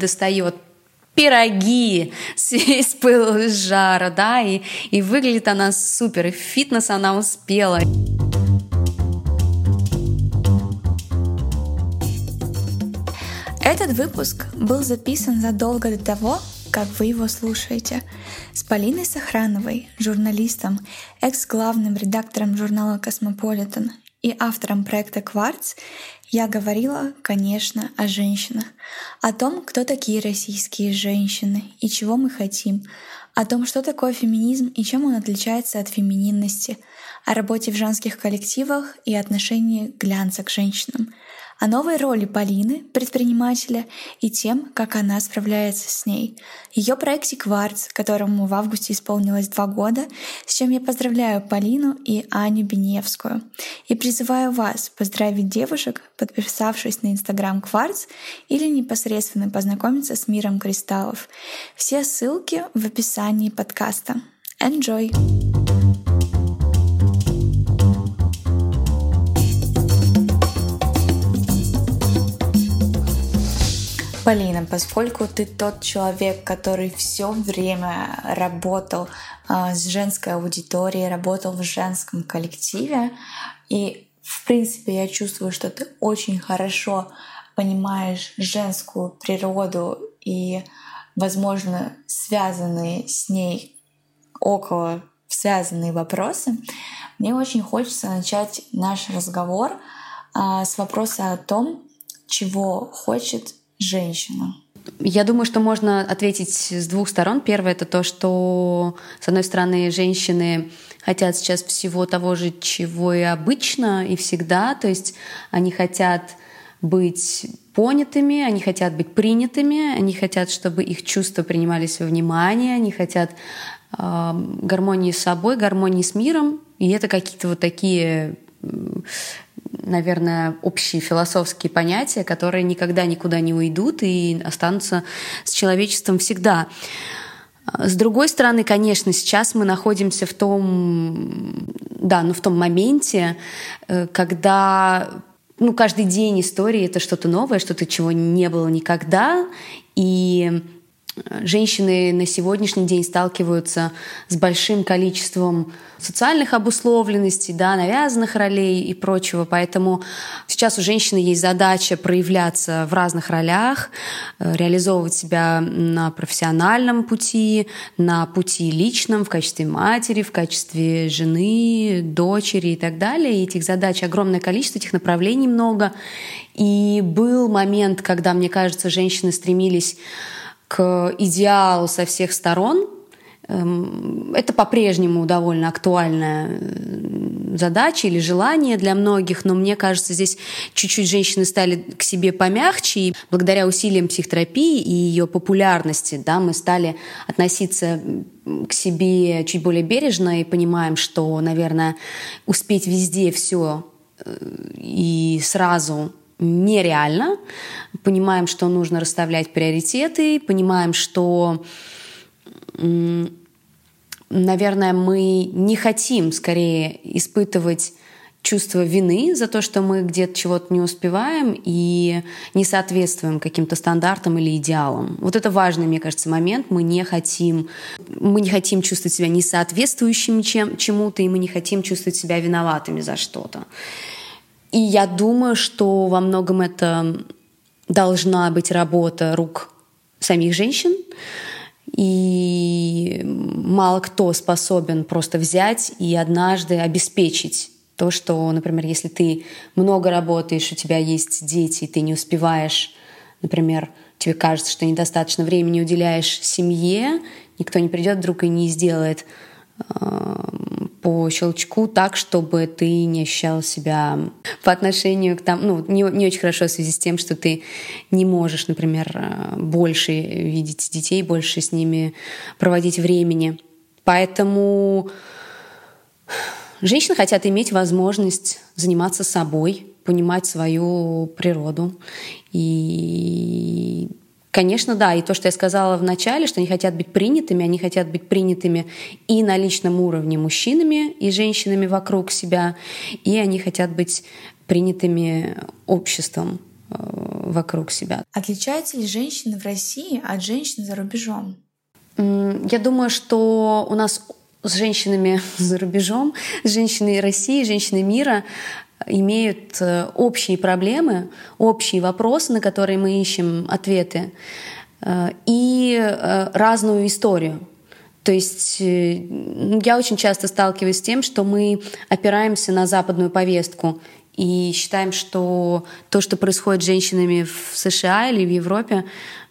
достает пироги с, из пыла, из жара, да, и, и выглядит она супер, и фитнес она успела. Этот выпуск был записан задолго до того, как вы его слушаете, с Полиной Сохрановой, журналистом, экс-главным редактором журнала «Космополитен» и автором проекта «Кварц», я говорила, конечно, о женщинах, о том, кто такие российские женщины и чего мы хотим, о том, что такое феминизм и чем он отличается от фемининности, о работе в женских коллективах и отношении глянца к женщинам, о новой роли Полины, предпринимателя, и тем, как она справляется с ней. Ее проекте «Кварц», которому в августе исполнилось два года, с чем я поздравляю Полину и Аню Беневскую. И призываю вас поздравить девушек, подписавшись на Инстаграм «Кварц» или непосредственно познакомиться с миром кристаллов. Все ссылки в описании подкаста. Enjoy! Полина, поскольку ты тот человек, который все время работал э, с женской аудиторией, работал в женском коллективе, и в принципе я чувствую, что ты очень хорошо понимаешь женскую природу и, возможно, связанные с ней около связанные вопросы, мне очень хочется начать наш разговор э, с вопроса о том, чего хочет женщина? Я думаю, что можно ответить с двух сторон. Первое — это то, что, с одной стороны, женщины хотят сейчас всего того же, чего и обычно, и всегда. То есть они хотят быть понятыми, они хотят быть принятыми, они хотят, чтобы их чувства принимались во внимание, они хотят э, гармонии с собой, гармонии с миром. И это какие-то вот такие наверное, общие философские понятия, которые никогда никуда не уйдут и останутся с человечеством всегда. С другой стороны, конечно, сейчас мы находимся в том, да, ну в том моменте, э, когда ну, каждый день истории это что-то новое, что-то, чего не было никогда. И женщины на сегодняшний день сталкиваются с большим количеством социальных обусловленностей, да, навязанных ролей и прочего. Поэтому сейчас у женщины есть задача проявляться в разных ролях, э, реализовывать себя на профессиональном пути, на пути личном, в качестве матери, в качестве жены, дочери и так далее. И этих задач огромное количество, этих направлений много. И был момент, когда, мне кажется, женщины стремились к идеалу со всех сторон. Эм, это по-прежнему довольно актуальная задача или желание для многих, но мне кажется, здесь чуть-чуть женщины стали к себе помягче, и благодаря усилиям психотерапии и ее популярности да, мы стали относиться к себе чуть более бережно и понимаем, что, наверное, успеть везде все э, и сразу нереально. Понимаем, что нужно расставлять приоритеты, понимаем, что, наверное, мы не хотим скорее испытывать чувство вины за то, что мы где-то чего-то не успеваем и не соответствуем каким-то стандартам или идеалам. Вот это важный, мне кажется, момент. Мы не хотим, мы не хотим чувствовать себя несоответствующими чем, чему-то, и мы не хотим чувствовать себя виноватыми за что-то. И я думаю, что во многом это должна быть работа рук самих женщин. И мало кто способен просто взять и однажды обеспечить то, что, например, если ты много работаешь, у тебя есть дети, и ты не успеваешь, например, тебе кажется, что недостаточно времени уделяешь семье, никто не придет вдруг и не сделает по щелчку так, чтобы ты не ощущал себя по отношению к там, ну, не, не очень хорошо в связи с тем, что ты не можешь, например, э, больше видеть детей, больше с ними проводить времени. Поэтому женщины хотят иметь возможность заниматься собой, понимать свою природу и Конечно, да. И то, что я сказала в начале, что они хотят быть принятыми, они хотят быть принятыми и на личном уровне мужчинами и женщинами вокруг себя, и они хотят быть принятыми обществом э, вокруг себя. Отличаются ли женщины в России от женщин за рубежом? Я думаю, что у нас с женщинами за рубежом, с женщиной России, женщиной мира имеют э, общие проблемы, общие вопросы, на которые мы ищем ответы, э, и э, разную историю. То есть я очень часто сталкиваюсь с тем, что мы опираемся на западную повестку и считаем, что то, что происходит с женщинами в США или в Европе,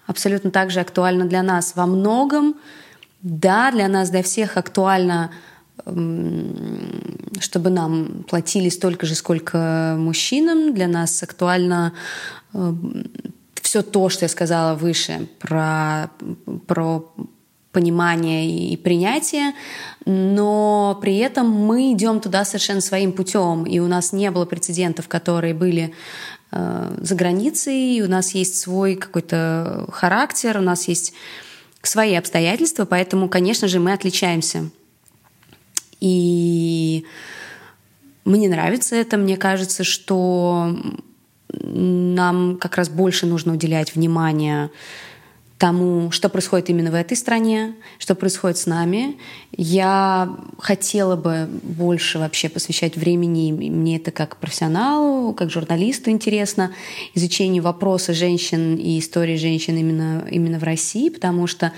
абсолютно так же актуально для нас. Во многом, да, для нас, для всех актуально, чтобы нам платили столько же, сколько мужчинам. Для нас актуально все то, что я сказала выше про, про понимание и принятие, но при этом мы идем туда совершенно своим путем, и у нас не было прецедентов, которые были э, за границей, у нас есть свой какой-то характер, у нас есть свои обстоятельства, поэтому, конечно же, мы отличаемся. И мне нравится это, мне кажется, что нам как раз больше нужно уделять внимание тому, что происходит именно в этой стране, что происходит с нами. Я хотела бы больше вообще посвящать времени, мне это как профессионалу, как журналисту интересно, изучению вопроса женщин и истории женщин именно, именно в России, потому что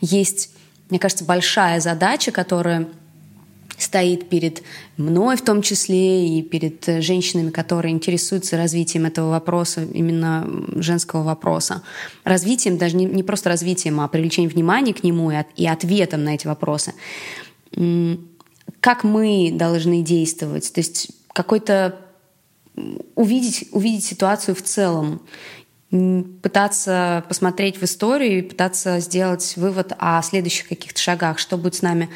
есть, мне кажется, большая задача, которая стоит перед мной в том числе и перед э, женщинами, которые интересуются развитием этого вопроса, именно женского вопроса. Развитием, даже не, не просто развитием, а привлечением внимания к нему и, от, и ответом на эти вопросы. Как мы должны действовать? То есть какой-то увидеть, увидеть ситуацию в целом пытаться посмотреть в историю и пытаться сделать вывод о следующих каких-то шагах, что будет с нами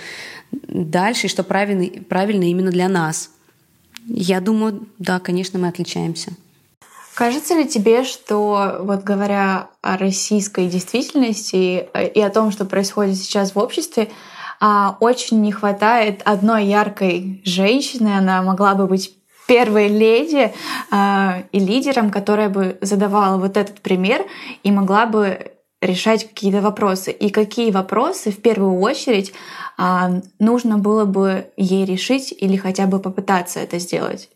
дальше и что правильно, правильно именно для нас. Я думаю, да, конечно, мы отличаемся. Кажется ли тебе, что, вот говоря о российской действительности и о том, что происходит сейчас в обществе, а, очень не хватает одной яркой женщины, она могла бы быть первой леди э, и лидером, которая бы задавала вот этот пример и могла бы решать какие-то вопросы. И какие вопросы в первую очередь э, нужно было бы ей решить или хотя бы попытаться это сделать?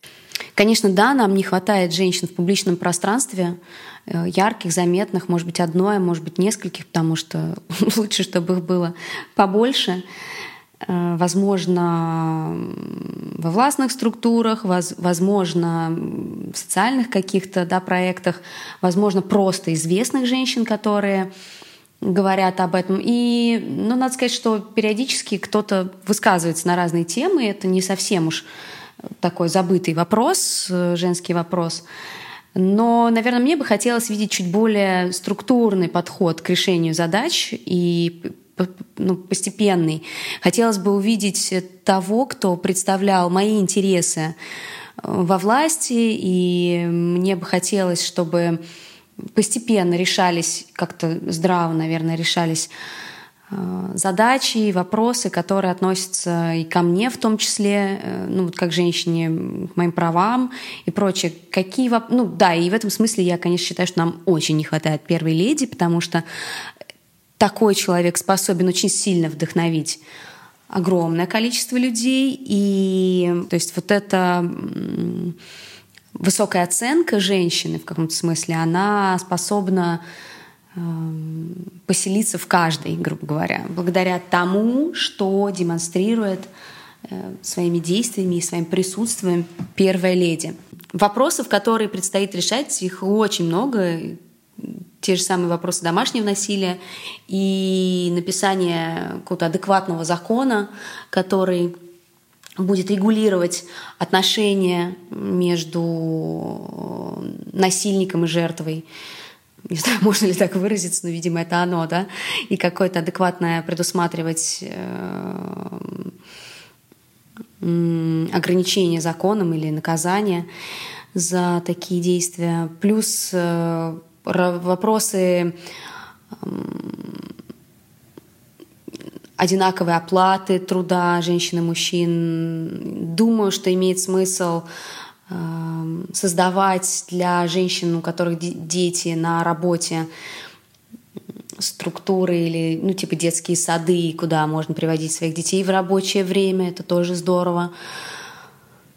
Конечно, да, нам не хватает женщин в публичном пространстве, э, ярких, заметных, может быть, одной, а может быть, нескольких, потому что лучше, чтобы их было побольше. Э, возможно, во властных структурах, возможно, в социальных каких-то да, проектах, возможно, просто известных женщин, которые говорят об этом. И, ну, надо сказать, что периодически кто-то высказывается на разные темы, это не совсем уж такой забытый вопрос, э, женский вопрос. Но, наверное, мне бы хотелось видеть чуть более структурный подход к решению задач и ну, постепенный. Хотелось бы увидеть того, кто представлял мои интересы э, во власти, и мне бы хотелось, чтобы постепенно решались, как-то здраво, наверное, решались э, задачи, вопросы, которые относятся и ко мне в том числе, э, ну вот как женщине, к моим правам и прочее. Какие ну да, и в этом смысле я, конечно, считаю, что нам очень не хватает первой леди, потому что такой человек способен очень сильно вдохновить огромное количество людей. И то есть вот эта высокая оценка женщины в каком-то смысле, она способна эм, поселиться в каждой, грубо говоря, благодаря тому, что демонстрирует э, своими действиями и своим присутствием первая леди. Вопросов, которые предстоит решать, их очень много те же самые вопросы домашнего насилия и написание какого-то адекватного закона, который будет регулировать отношения между насильником и жертвой. Не знаю, можно ли так выразиться, но, видимо, это оно, да, и какое-то адекватное предусматривать э, ограничение законом или наказание за такие действия. Плюс э, вопросы одинаковой оплаты труда женщин и мужчин. Думаю, что имеет смысл создавать для женщин, у которых дети на работе, структуры или, ну, типа детские сады, куда можно приводить своих детей в рабочее время, это тоже здорово.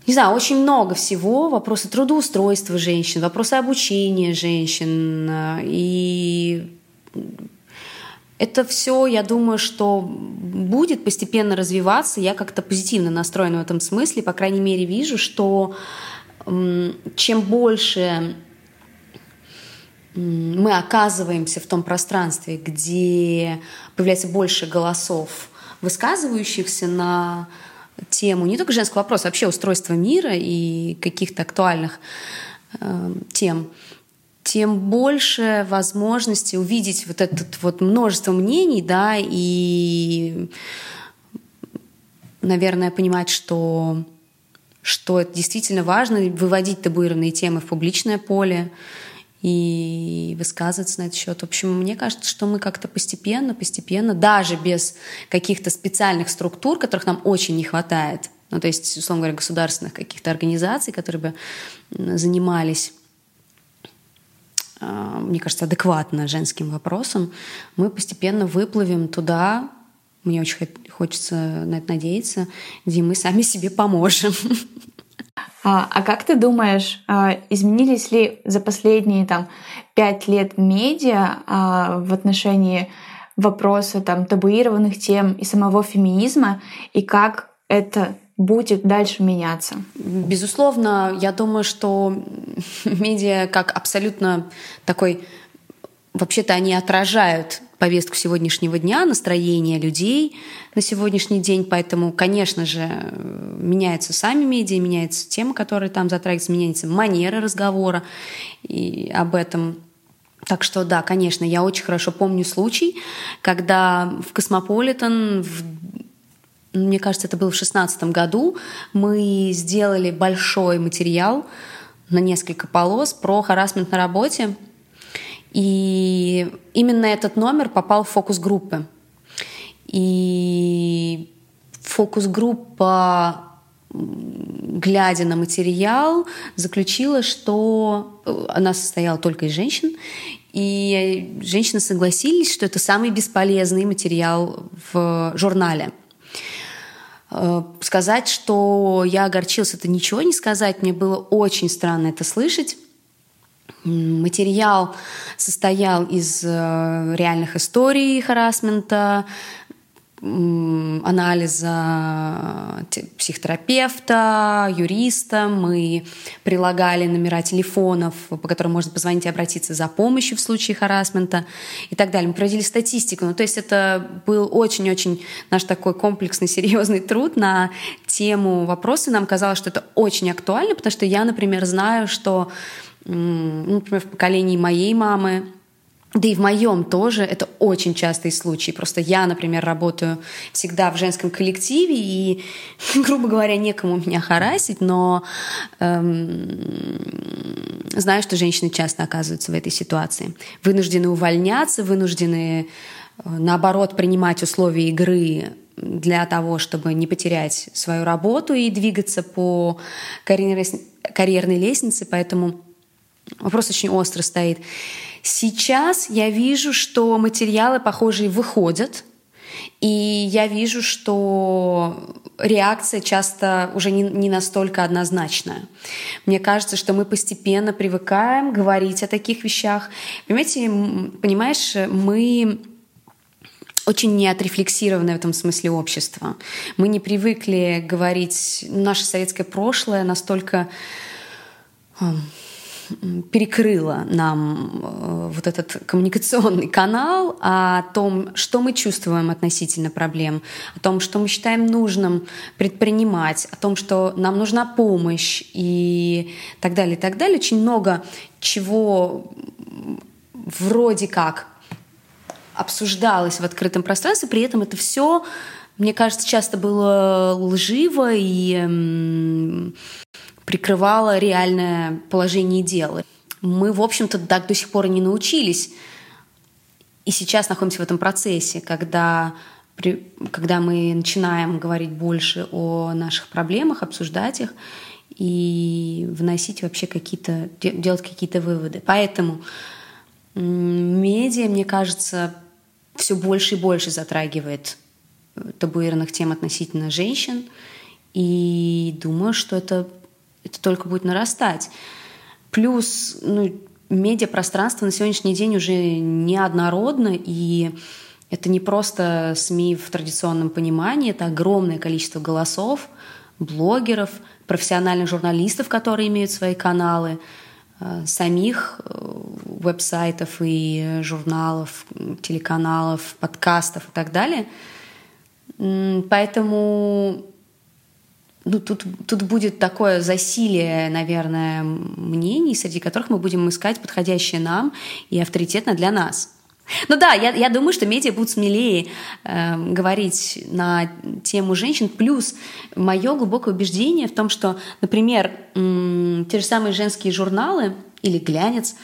Не знаю, очень много всего. Вопросы трудоустройства женщин, вопросы обучения женщин. И это все, я думаю, что будет постепенно развиваться. Я как-то позитивно настроена в этом смысле. По крайней мере, вижу, что чем больше мы оказываемся в том пространстве, где появляется больше голосов, высказывающихся на тему не только женского вопроса, а вообще устройства мира и каких-то актуальных э, тем, тем больше возможности увидеть вот это вот множество мнений, да, и, наверное, понимать, что, что это действительно важно, выводить табуированные темы в публичное поле, и высказываться на этот счет. В общем, мне кажется, что мы как-то постепенно, постепенно, даже без каких-то специальных структур, которых нам очень не хватает, ну, то есть, условно говоря, государственных каких-то организаций, которые бы занимались а, мне кажется, адекватно женским вопросом, мы постепенно выплывем туда, мне очень хочется на это надеяться, где мы сами себе поможем. А, а как ты думаешь, а, изменились ли за последние там пять лет медиа а, в отношении вопроса там табуированных тем и самого феминизма, и как это будет дальше меняться? Безусловно, я думаю, что медиа как абсолютно такой вообще-то они отражают повестку сегодняшнего дня, настроение людей на сегодняшний день. Поэтому, конечно же, меняются сами медиа, меняются темы, которые там затрагиваются, меняется манера разговора и об этом. Так что да, конечно, я очень хорошо помню случай, когда в Космополитен в мне кажется, это было в шестнадцатом году, мы сделали большой материал на несколько полос про харасмент на работе. И именно этот номер попал в фокус группы. И фокус-группа, глядя на материал, заключила, что э, она состояла только из женщин, и женщины согласились, что это самый бесполезный материал в журнале. Э, сказать, что я огорчилась, это ничего не сказать. Мне было очень странно это слышать. Материал состоял из э, реальных историй харасмента, анализа психотерапевта, юриста. Мы прилагали номера телефонов, по которым можно позвонить и обратиться за помощью в случае харасмента и так далее. Мы проводили статистику. Ну, то есть это был очень-очень наш такой комплексный, серьезный труд на тему вопроса. Нам казалось, что это очень актуально, потому что я, например, знаю, что например, в поколении моей мамы, да и в моем тоже это очень частый случай. Просто я, например, работаю всегда в женском коллективе, и, грубо говоря, некому меня харасить, но эм, знаю, что женщины часто оказываются в этой ситуации. Вынуждены увольняться, вынуждены, э, наоборот, принимать условия игры для того, чтобы не потерять свою работу и двигаться по карьерной лестнице. Поэтому Вопрос очень остро стоит. Сейчас я вижу, что материалы похожие выходят, и я вижу, что реакция часто уже не, не настолько однозначная. Мне кажется, что мы постепенно привыкаем говорить о таких вещах. Понимаете, понимаешь, мы очень неотрефлексированное в этом смысле общество. Мы не привыкли говорить... Наше советское прошлое настолько перекрыла нам э, вот этот коммуникационный канал о том, что мы чувствуем относительно проблем, о том, что мы считаем нужным предпринимать, о том, что нам нужна помощь и так далее, и так далее. Очень много чего вроде как обсуждалось в открытом пространстве, при этом это все, мне кажется, часто было лживо и прикрывала реальное положение дела. Мы, в общем-то, так до сих пор и не научились. И сейчас находимся в этом процессе, когда, когда мы начинаем говорить больше о наших проблемах, обсуждать их. и вносить вообще какие-то, делать какие-то выводы. Поэтому медиа, мне кажется, все больше и больше затрагивает э, табуированных тем относительно женщин, и думаю, что это, это только будет нарастать. Плюс ну, медиапространство на сегодняшний день уже неоднородно, и это не просто СМИ в традиционном понимании, это огромное количество голосов, блогеров, профессиональных журналистов, которые имеют свои каналы, э, самих э, веб-сайтов и журналов, телеканалов, подкастов и так далее. Поэтому ну, тут, тут будет такое засилие, наверное, мнений, среди которых мы будем искать подходящее нам и авторитетно для нас. Ну да, я, я думаю, что медиа будут смелее э, говорить на тему женщин. Плюс мое глубокое убеждение в том, что, например, э, те же самые женские журналы или глянец,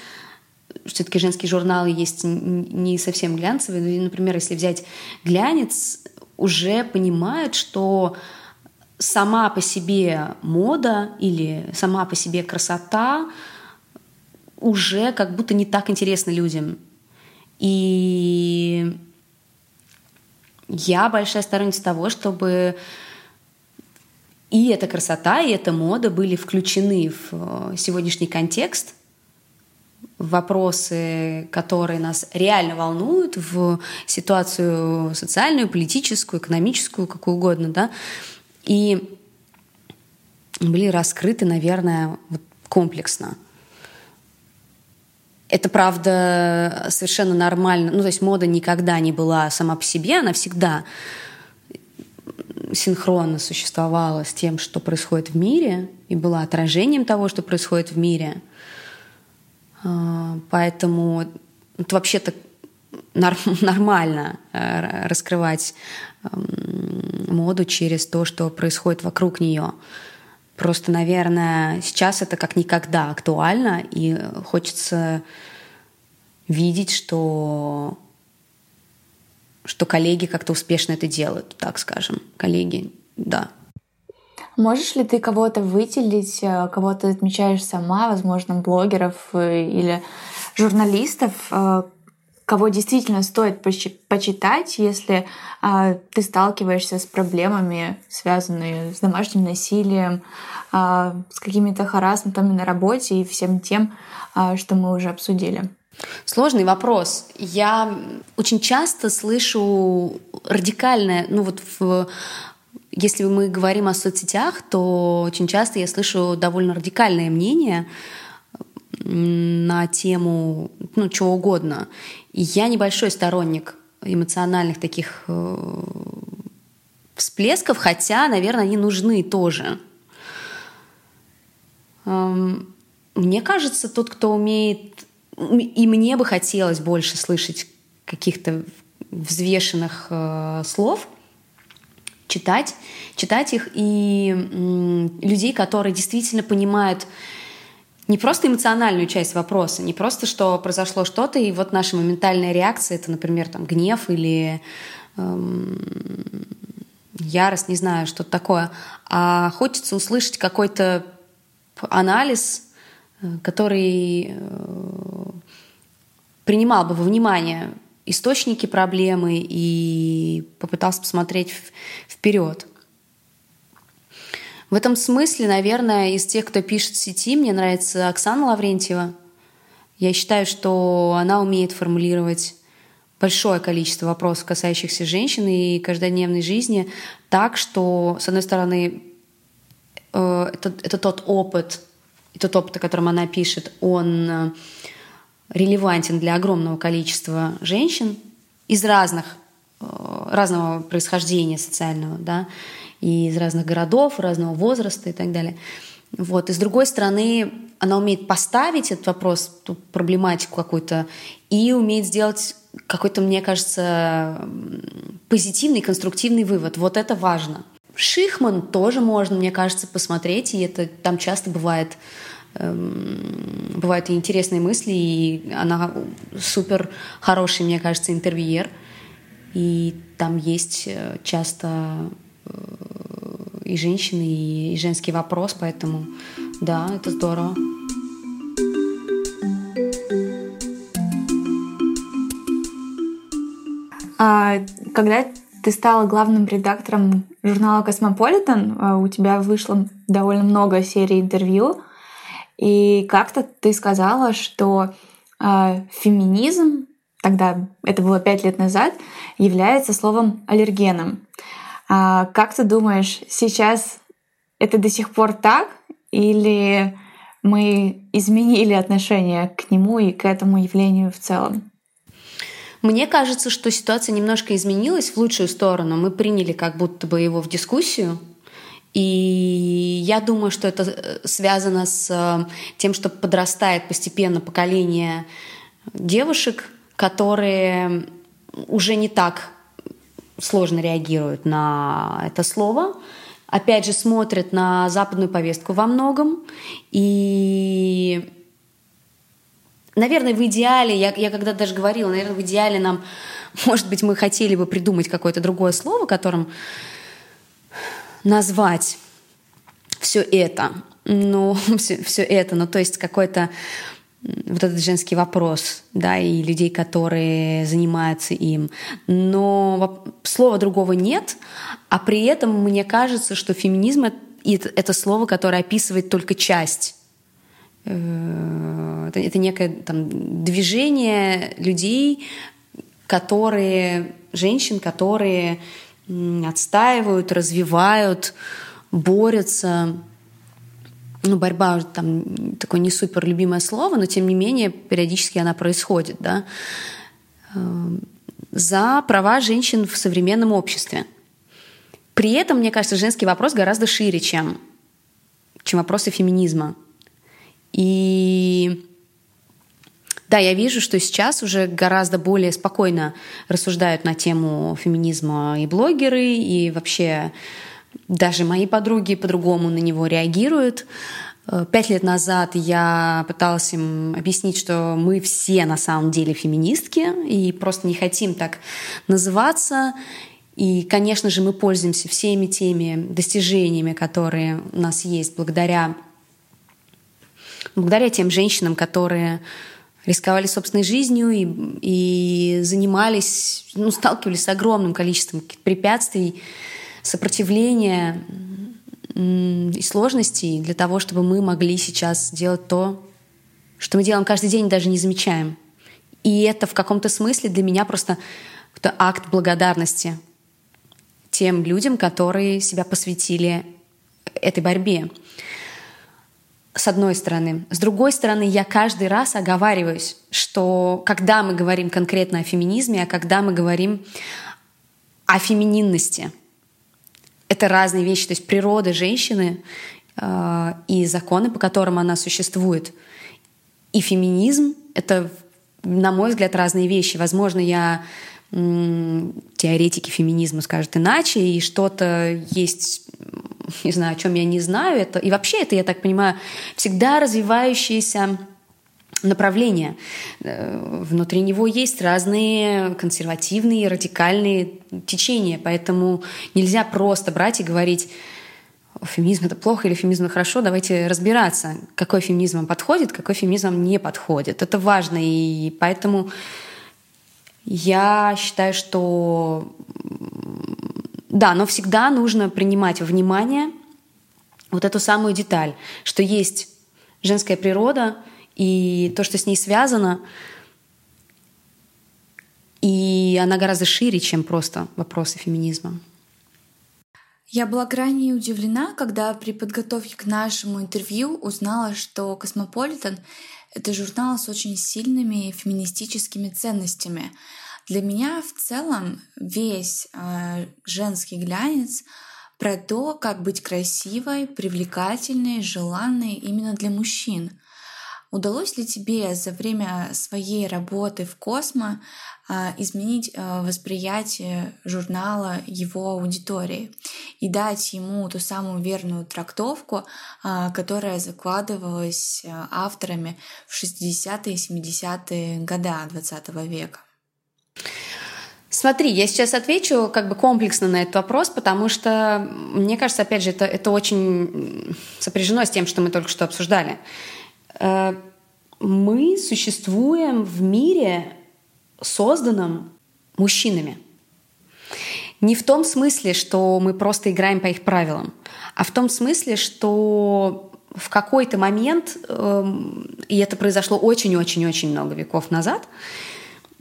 все-таки женские журналы есть не совсем глянцевые, но, например, если взять глянец, уже понимают, что сама по себе мода или сама по себе красота уже как будто не так интересна людям. И я большая сторонница того, чтобы и эта красота, и эта мода были включены в сегодняшний контекст, в вопросы, которые нас реально волнуют, в ситуацию социальную, политическую, экономическую, какую угодно, да, и были раскрыты, наверное, вот комплексно. Это, правда, совершенно нормально. Ну, то есть мода никогда не была сама по себе, она всегда синхронно существовала с тем, что происходит в мире, и была отражением того, что происходит в мире. А, поэтому это вообще-то нормально э, раскрывать моду через то, что происходит вокруг нее. Просто, наверное, сейчас это как никогда актуально, и хочется видеть, что, что коллеги как-то успешно это делают, так скажем. Коллеги, да. Можешь ли ты кого-то выделить, э, кого то отмечаешь сама, возможно, блогеров э, или журналистов, кого действительно стоит почитать, если а, ты сталкиваешься с проблемами, связанными с домашним насилием, а, с какими-то харасментами на работе и всем тем, а, что мы уже обсудили. Сложный вопрос. Я очень часто слышу радикальное, ну вот в если мы говорим о соцсетях, то очень часто я слышу довольно радикальное мнение на тему ну, чего угодно. И я небольшой сторонник эмоциональных таких э, всплесков, хотя, наверное, они нужны тоже. Эм, мне кажется, тот, кто умеет, и мне бы хотелось больше слышать каких-то взвешенных э, слов, читать, читать их и людей, которые действительно понимают не просто эмоциональную часть вопроса, не просто, что произошло что-то, и вот наша моментальная реакция, это, например, там, гнев или эм, ярость, не знаю, что-то такое, а хочется услышать какой-то анализ, э, который э, принимал бы во внимание источники проблемы и попытался посмотреть вперед. В этом смысле, наверное, из тех, кто пишет в сети, мне нравится Оксана Лаврентьева. Я считаю, что она умеет формулировать большое количество вопросов, касающихся женщин и каждодневной жизни, так, что, с одной стороны, э, это, это тот опыт, и тот опыт, о котором она пишет, он э, релевантен для огромного количества женщин из разных, э, разного происхождения социального, да, и из разных городов, разного возраста и так далее. Вот. И с другой стороны, она умеет поставить этот вопрос, ту проблематику какую-то, и умеет сделать какой-то, мне кажется, позитивный, конструктивный вывод. Вот это важно. Шихман тоже можно, мне кажется, посмотреть, и это там часто бывает эм, бывают и интересные мысли, и она супер хороший, мне кажется, интервьюер. И там есть э, часто и женщины, и, и женский вопрос, поэтому да, это здорово. А, когда ты стала главным редактором журнала «Космополитен», а, у тебя вышло довольно много серий интервью, и как-то ты сказала, что э, феминизм, тогда это было пять лет назад, является словом аллергеном. А как ты думаешь, сейчас это до сих пор так? Или мы изменили отношение к нему и к этому явлению в целом? Мне кажется, что ситуация немножко изменилась в лучшую сторону. Мы приняли как будто бы его в дискуссию. И я думаю, что это э, связано с э, тем, что подрастает постепенно поколение девушек, которые уже не так сложно реагируют на это слово, опять же смотрят на западную повестку во многом. И Наверное, в идеале, я, я когда даже говорила, наверное, в идеале нам, может быть, мы хотели бы придумать какое-то другое слово, которым назвать все это. Ну, все, все это, ну, то есть какой-то вот этот женский вопрос, да, и людей, которые занимаются им. Но слова другого нет, а при этом мне кажется, что феминизм — это слово, которое описывает только часть Э, это, это некое там, движение людей, которые, женщин, которые отстаивают, развивают, борются. Ну, борьба там такое не супер любимое слово, но тем не менее периодически она происходит, да, э, за права женщин в современном обществе. При этом, мне кажется, женский вопрос гораздо шире, чем, чем вопросы феминизма. И да, я вижу, что сейчас уже гораздо более спокойно рассуждают на тему феминизма и блогеры, и вообще даже мои подруги по-другому на него реагируют. Э, пять лет назад я пыталась им объяснить, что мы все на самом деле феминистки и просто не хотим так называться. И, конечно же, мы пользуемся всеми теми достижениями, которые у нас есть благодаря благодаря тем женщинам, которые рисковали собственной жизнью и, и занимались, ну, сталкивались с огромным количеством препятствий, сопротивления и сложностей для того, чтобы мы могли сейчас делать то, что мы делаем каждый день, даже не замечаем. И это в каком-то смысле для меня просто акт благодарности тем людям, которые себя посвятили этой борьбе с одной стороны. С другой стороны, я каждый раз оговариваюсь, что когда мы говорим конкретно о феминизме, а когда мы говорим о фемининности, это разные вещи. То есть природа женщины э, и законы, по которым она существует, и феминизм — это, на мой взгляд, разные вещи. Возможно, я теоретики феминизма скажут иначе, и что-то есть не знаю, о чем я не знаю. Это, и вообще это, я так понимаю, всегда развивающееся направление. Э, внутри него есть разные консервативные, радикальные течения, поэтому нельзя просто брать и говорить, феминизм это плохо или феминизм хорошо, давайте разбираться, какой феминизм вам подходит, какой феминизм вам не подходит. Это важно, и поэтому я считаю, что да, но всегда нужно принимать во внимание вот эту самую деталь, что есть женская природа и то, что с ней связано, и она гораздо шире, чем просто вопросы феминизма. Я была крайне удивлена, когда при подготовке к нашему интервью узнала, что «Космополитен» — это журнал с очень сильными феминистическими ценностями — для меня в целом весь э, женский глянец про то, как быть красивой, привлекательной, желанной именно для мужчин. Удалось ли тебе за время своей работы в Космо э, изменить э, восприятие журнала его аудитории и дать ему ту самую верную трактовку, э, которая закладывалась авторами в 60-е и 70-е годы XX века? Смотри, я сейчас отвечу как бы комплексно на этот вопрос, потому что, мне кажется, опять же, это, это очень сопряжено с тем, что мы только что обсуждали. Э, мы существуем в мире, созданном мужчинами. Не в том смысле, что мы просто играем по их правилам, а в том смысле, что в какой-то момент, эм, и это произошло очень-очень-очень много веков назад,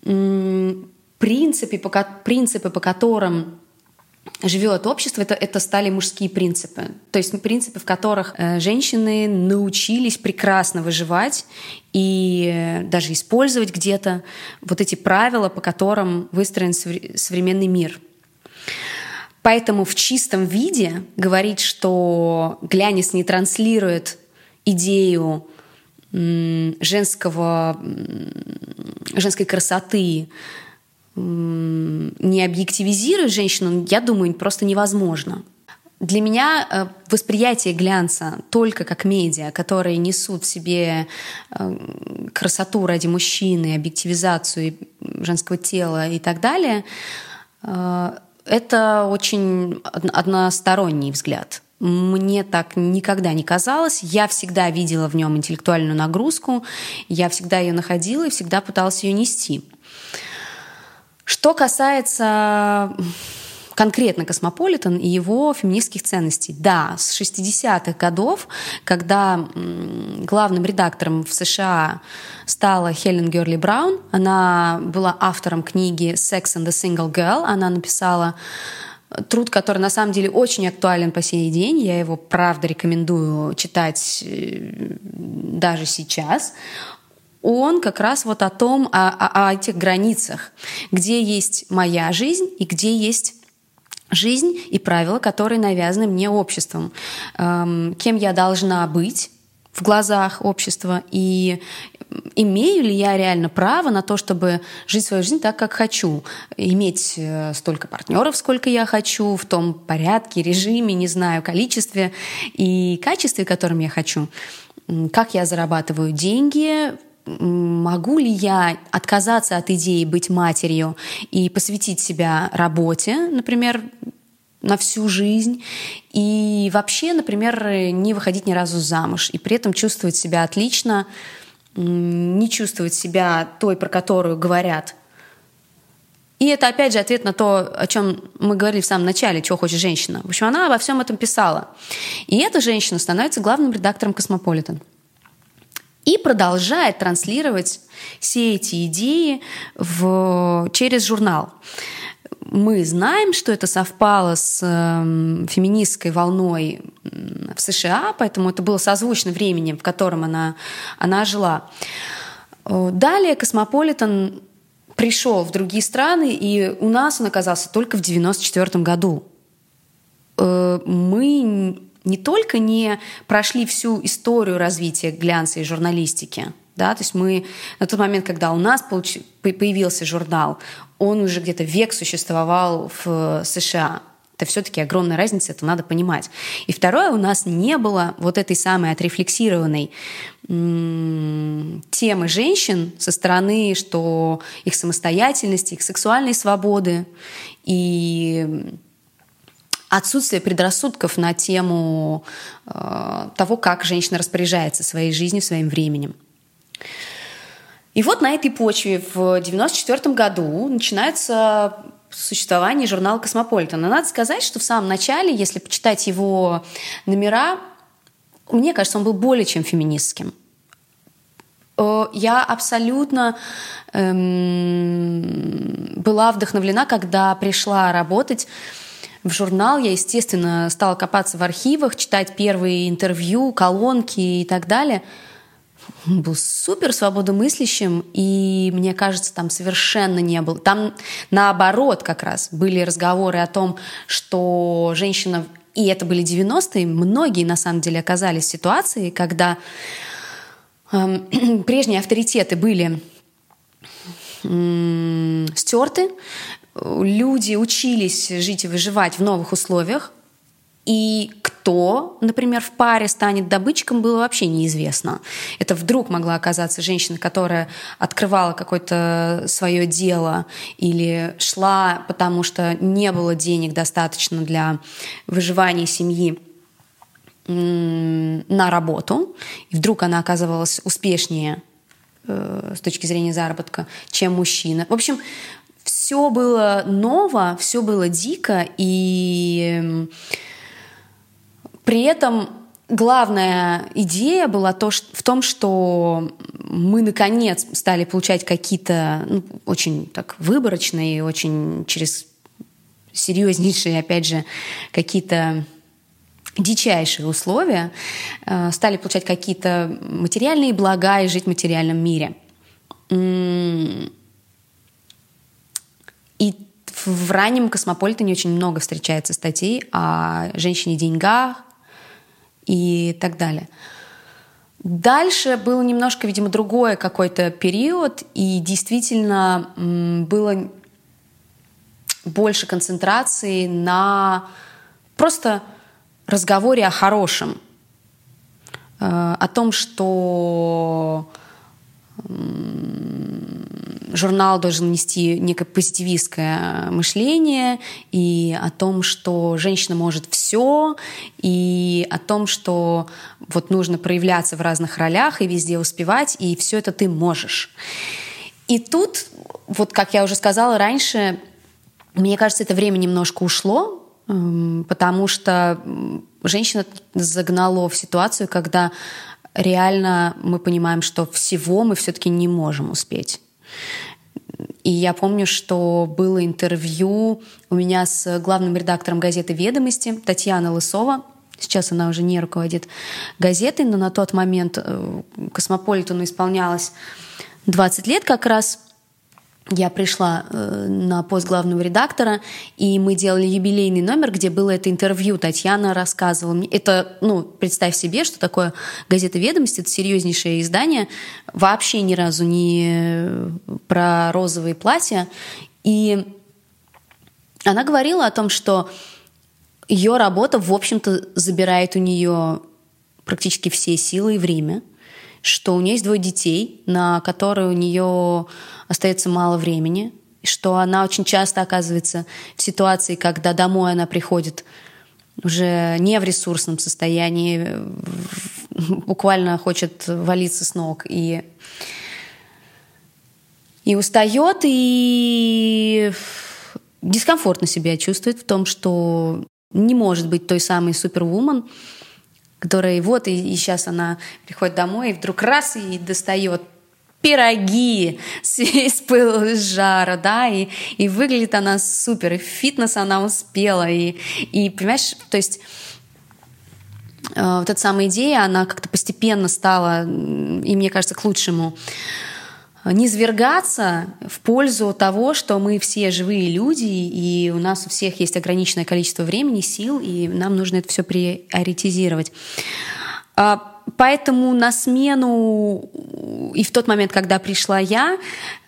принципы, по, принципы, по которым живет общество, это, это стали мужские принципы. То есть принципы, в которых э, женщины научились прекрасно выживать и э, даже использовать где-то вот эти правила, по которым выстроен современный мир. Поэтому в чистом виде говорить, что глянец не транслирует идею женского, женской красоты, не объективизируя женщину, я думаю, просто невозможно. Для меня э, восприятие глянца только как медиа, которые несут в себе э, красоту ради мужчины, объективизацию женского тела и так далее, э, это очень односторонний взгляд. Мне так никогда не казалось. Я всегда видела в нем интеллектуальную нагрузку, я всегда ее находила и всегда пыталась ее нести. Что касается конкретно Космополитен и его феминистских ценностей. Да, с 60-х годов, когда главным редактором в США стала Хелен Герли Браун, она была автором книги «Sex and the Single Girl», она написала труд, который на самом деле очень актуален по сей день. Я его, правда, рекомендую читать э, даже сейчас он как раз вот о том, о, о, о этих границах, где есть моя жизнь и где есть жизнь и правила, которые навязаны мне обществом. Эм, кем я должна быть в глазах общества и имею ли я реально право на то, чтобы жить свою жизнь так, как хочу, иметь э, столько партнеров, сколько я хочу, в том порядке, режиме, не знаю, количестве и качестве, которым я хочу, как я зарабатываю деньги, могу ли я отказаться от идеи быть матерью и посвятить себя работе, например, на всю жизнь, и вообще, например, не выходить ни разу замуж, и при этом чувствовать себя отлично, не чувствовать себя той, про которую говорят. И это, опять же, ответ на то, о чем мы говорили в самом начале, чего хочет женщина. В общем, она обо всем этом писала. И эта женщина становится главным редактором «Космополитен» и продолжает транслировать все эти идеи в, через журнал. Мы знаем, что это совпало с э, феминистской волной в США, поэтому это было созвучно временем, в котором она, она жила. Э, далее Космополитен пришел в другие страны, и у нас он оказался только в 1994 году. Э, мы не только не прошли всю историю развития глянца и журналистики, да, то есть мы на тот момент, когда у нас получ... появился журнал, он уже где-то век существовал в США. Это все-таки огромная разница, это надо понимать. И второе, у нас не было вот этой самой отрефлексированной темы женщин со стороны, что их самостоятельности, их сексуальной свободы и отсутствие предрассудков на тему э, того, как женщина распоряжается своей жизнью, своим временем. И вот на этой почве в 1994 году начинается существование журнала «Космополитен». Надо сказать, что в самом начале, если почитать его номера, мне кажется, он был более чем феминистским. Э, я абсолютно эм, была вдохновлена, когда пришла работать в журнал. Я, естественно, стала копаться в архивах, читать первые интервью, колонки и так далее. Был супер свободомыслящим, и мне кажется, там совершенно не было. Там наоборот как раз были разговоры о том, что женщина, и это были 90-е, многие на самом деле оказались в ситуации, когда э, прежние авторитеты были стерты, люди учились жить и выживать в новых условиях, и кто, например, в паре станет добытчиком, было вообще неизвестно. Это вдруг могла оказаться женщина, которая открывала какое-то свое дело или шла, потому что не было денег достаточно для выживания семьи на работу, и вдруг она оказывалась успешнее э, с точки зрения заработка, чем мужчина. В общем, все было ново, все было дико, и при этом главная идея была то, что, в том, что мы наконец стали получать какие-то ну, очень так выборочные, очень через серьезнейшие, опять же, какие-то дичайшие условия, э, стали получать какие-то материальные блага и жить в материальном мире. В раннем космополитене очень много встречается статей о женщине-деньгах и так далее. Дальше был немножко, видимо, другой какой-то период, и действительно было больше концентрации на просто разговоре о хорошем, э, о том, что журнал должен нести некое позитивистское мышление и о том, что женщина может все, и о том, что вот нужно проявляться в разных ролях и везде успевать, и все это ты можешь. И тут, вот как я уже сказала раньше, мне кажется, это время немножко ушло, потому что женщина загнало в ситуацию, когда реально мы понимаем, что всего мы все-таки не можем успеть. И я помню, что было интервью у меня с главным редактором газеты «Ведомости» Татьяна Лысова. Сейчас она уже не руководит газетой, но на тот момент э, Космополитену исполнялось 20 лет как раз – я пришла э, на пост главного редактора, и мы делали юбилейный номер, где было это интервью. Татьяна рассказывала мне. Это, ну, представь себе, что такое газета «Ведомости», это серьезнейшее издание, вообще ни разу не про розовые платья. И она говорила о том, что ее работа, в общем-то, забирает у нее практически все силы и время – что у нее есть двое детей, на которые у нее остается мало времени, что она очень часто оказывается в ситуации, когда домой она приходит уже не в ресурсном состоянии, буквально хочет валиться с ног и и устает, и дискомфортно себя чувствует в том, что не может быть той самой супервумен, которая вот, и, и сейчас она приходит домой, и вдруг раз и достает пироги с, с пыла, с жара, да, и, и выглядит она супер, и фитнес она успела, и, и понимаешь, то есть э, вот эта самая идея, она как-то постепенно стала, и мне кажется, к лучшему, не свергаться в пользу того, что мы все живые люди, и у нас у всех есть ограниченное количество времени, сил, и нам нужно это все приоритизировать. А, поэтому на смену, и в тот момент, когда пришла я,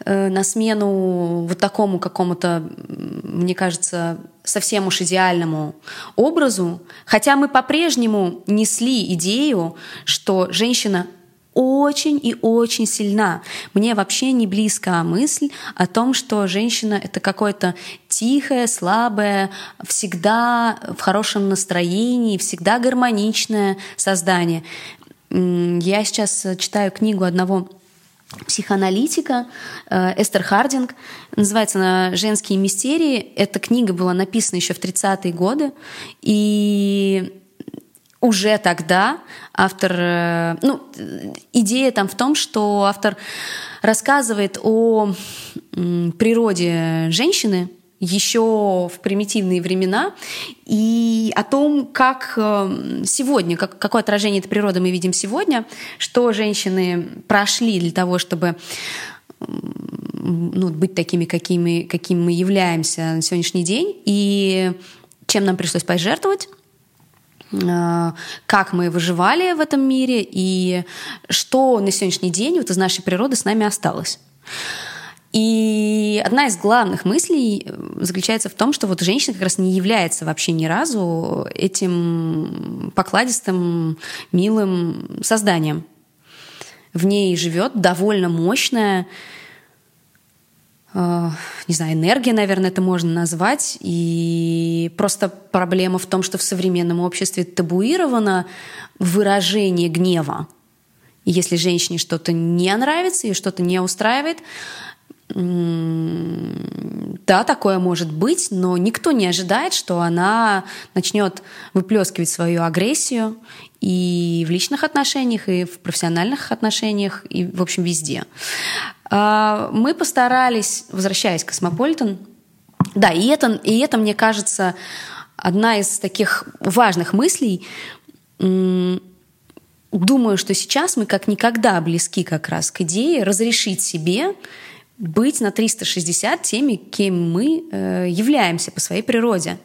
э, на смену вот такому какому-то, мне кажется, совсем уж идеальному образу, хотя мы по-прежнему несли идею, что женщина очень и очень сильна. Мне вообще не близка мысль о том, что женщина — это какое-то тихое, слабое, всегда в хорошем настроении, всегда гармоничное создание. Я сейчас читаю книгу одного психоаналитика э, Эстер Хардинг. Называется она «Женские мистерии». Эта книга была написана еще в 30-е годы. И уже тогда автор, э, ну, идея там в том, что автор рассказывает о природе женщины еще в примитивные времена и о том, как э, сегодня, как, какое отражение этой природы мы видим сегодня, что женщины прошли для того, чтобы ну, быть такими, какими, какими мы являемся на сегодняшний день, и чем нам пришлось пожертвовать как мы выживали в этом мире и что на сегодняшний день вот из нашей природы с нами осталось. И одна из главных мыслей э, заключается в том, что вот женщина как раз не является вообще ни разу этим покладистым, милым созданием. В ней живет довольно мощная э, не знаю, энергия, наверное, это можно назвать. И просто проблема в том, что в современном обществе табуировано выражение гнева. Если женщине что-то не нравится и что-то не устраивает, да, такое может быть, но никто не ожидает, что она начнет выплескивать свою агрессию и в личных отношениях, и в профессиональных отношениях, и, в общем, везде. А, мы постарались, возвращаясь к Космополитен, да, и это, и это, мне кажется, одна из таких важных мыслей. Думаю, что сейчас мы как никогда близки как раз к идее разрешить себе быть на 360 теми, кем мы э, являемся по своей природе.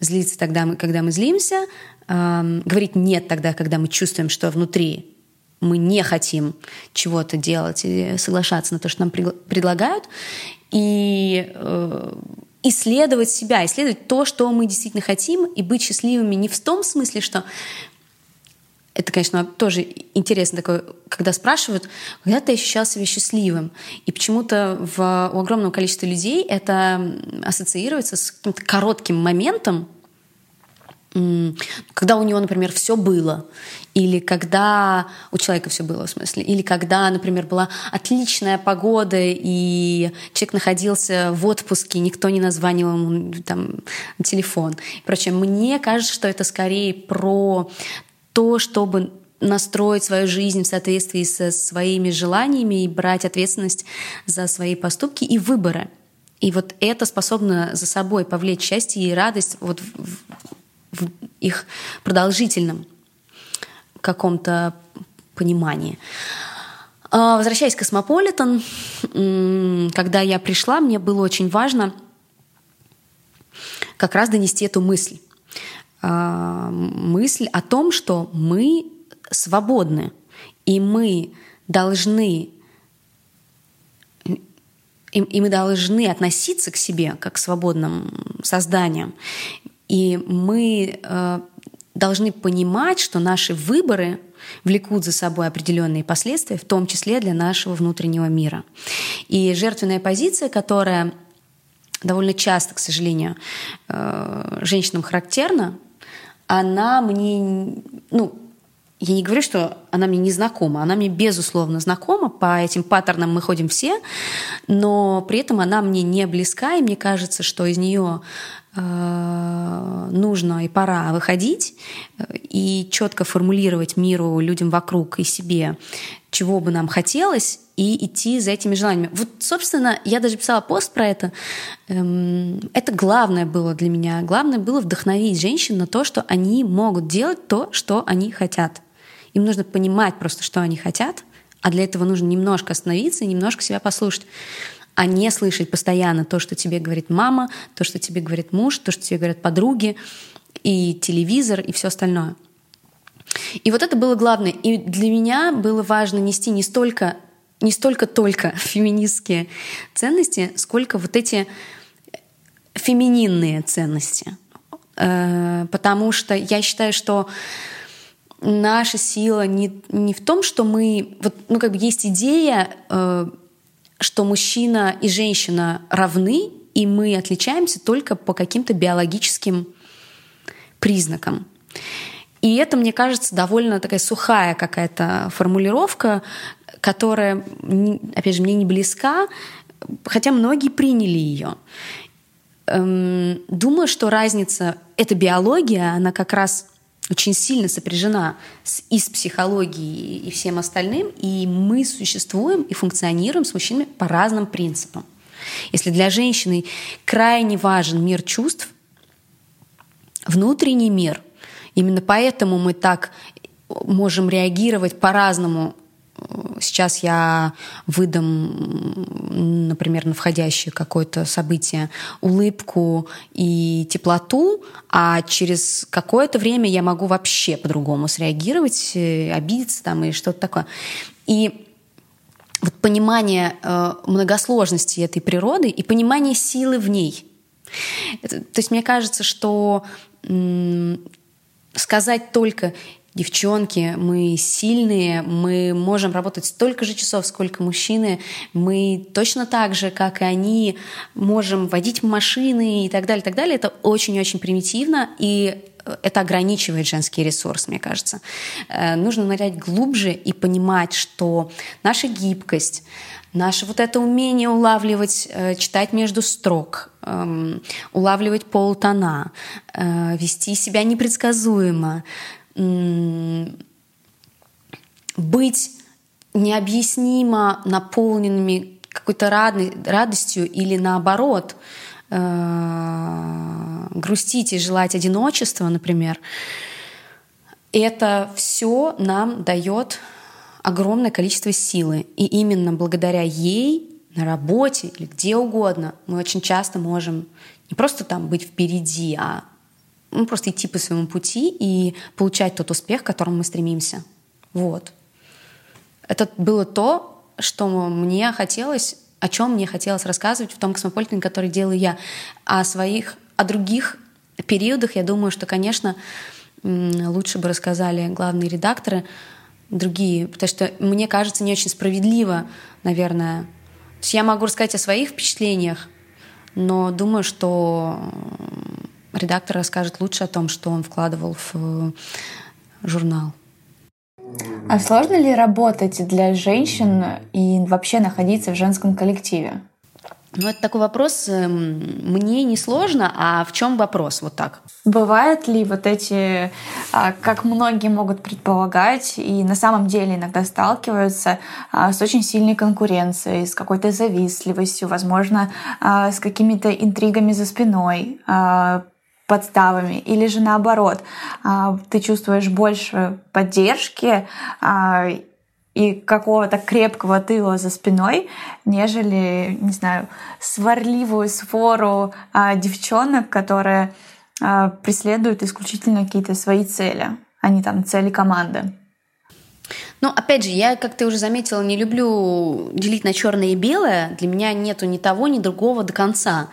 Злиться тогда, мы, когда мы злимся, э, говорить нет тогда, когда мы чувствуем, что внутри мы не хотим чего-то делать или соглашаться на то, что нам предлагают, и э, исследовать себя, исследовать то, что мы действительно хотим, и быть счастливыми не в том смысле, что это, конечно, тоже интересно такое, когда спрашивают, когда ты ощущал себя счастливым? И почему-то в, у огромного количества людей это ассоциируется с каким-то коротким моментом, когда у него, например, все было, или когда у человека все было, в смысле, или когда, например, была отличная погода, и человек находился в отпуске, никто не названивал ему там, телефон. Впрочем, мне кажется, что это скорее про то, чтобы настроить свою жизнь в соответствии со своими желаниями и брать ответственность за свои поступки и выборы. И вот это способно за собой повлечь счастье и радость вот в, в их продолжительном каком-то понимании. А, возвращаясь к Космополитен, когда я пришла, мне было очень важно как раз донести эту мысль. А, мысль о том, что мы свободны, и мы должны и, и мы должны относиться к себе как к свободным созданиям. И мы э, должны понимать, что наши выборы влекут за собой определенные последствия, в том числе для нашего внутреннего мира. И жертвенная позиция, которая довольно часто, к сожалению, э, женщинам характерна, она мне, ну, я не говорю, что она мне не знакома, она мне безусловно знакома, по этим паттернам мы ходим все, но при этом она мне не близка, и мне кажется, что из нее э, нужно и пора выходить и четко формулировать миру, людям вокруг и себе, чего бы нам хотелось, и идти за этими желаниями. Вот, собственно, я даже писала пост про это. Эм, это главное было для меня. Главное было вдохновить женщин на то, что они могут делать то, что они хотят. Им нужно понимать просто, что они хотят, а для этого нужно немножко остановиться немножко себя послушать а не слышать постоянно то, что тебе говорит мама, то, что тебе говорит муж, то, что тебе говорят подруги, и телевизор, и все остальное. И вот это было главное. И для меня было важно нести не столько не столько только феминистские ценности, сколько вот эти фемининные ценности. Э, потому что я считаю, что наша сила не, не в том, что мы... Вот, ну, как бы есть идея, э, что мужчина и женщина равны, и мы отличаемся только по каким-то биологическим признакам. И это, мне кажется, довольно такая сухая какая-то формулировка, которая, опять же, мне не близка, хотя многие приняли ее. Эм, думаю, что разница — это биология, она как раз очень сильно сопряжена с, и с психологией, и всем остальным, и мы существуем и функционируем с мужчинами по разным принципам. Если для женщины крайне важен мир чувств, внутренний мир, именно поэтому мы так можем реагировать по-разному сейчас я выдам, например, на входящее какое-то событие улыбку и теплоту, а через какое-то время я могу вообще по-другому среагировать, э, обидеться там и что-то такое. И вот понимание э, многосложности этой природы и понимание силы в ней. Это, то есть мне кажется, что сказать только девчонки, мы сильные, мы можем работать столько же часов, сколько мужчины, мы точно так же, как и они, можем водить машины и так далее, и так далее. Это очень-очень примитивно, и это ограничивает женский ресурс, мне кажется. Э, нужно нырять глубже и понимать, что наша гибкость, наше вот это умение улавливать, э, читать между строк, эм, улавливать полутона, э, вести себя непредсказуемо, быть необъяснимо наполненными какой-то радостью или наоборот э, грустить и желать одиночества, например, это все нам дает огромное количество силы. И именно благодаря ей на работе или где угодно мы очень часто можем не просто там быть впереди, а ну, просто идти по своему пути и получать тот успех, к которому мы стремимся. Вот. Это было то, что мне хотелось, о чем мне хотелось рассказывать в том космополитене, который делаю я. О своих, о других периодах, я думаю, что, конечно, лучше бы рассказали главные редакторы другие, потому что мне кажется не очень справедливо, наверное. То есть я могу рассказать о своих впечатлениях, но думаю, что редактор расскажет лучше о том, что он вкладывал в э, журнал. А сложно ли работать для женщин и вообще находиться в женском коллективе? Ну, это такой вопрос, эм, мне не сложно, а в чем вопрос? Вот так. Бывают ли вот эти, а, как многие могут предполагать, и на самом деле иногда сталкиваются а, с очень сильной конкуренцией, с какой-то завистливостью, возможно, а, с какими-то интригами за спиной, подставами, или же наоборот, а, ты чувствуешь больше поддержки а, и какого-то крепкого тыла за спиной, нежели, не знаю, сварливую свору а, девчонок, которые преследуют исключительно какие-то свои цели, а не там цели команды. Ну, опять же, я, как ты уже заметила, не люблю делить на черное и белое. Для меня нету ни того, ни другого до конца.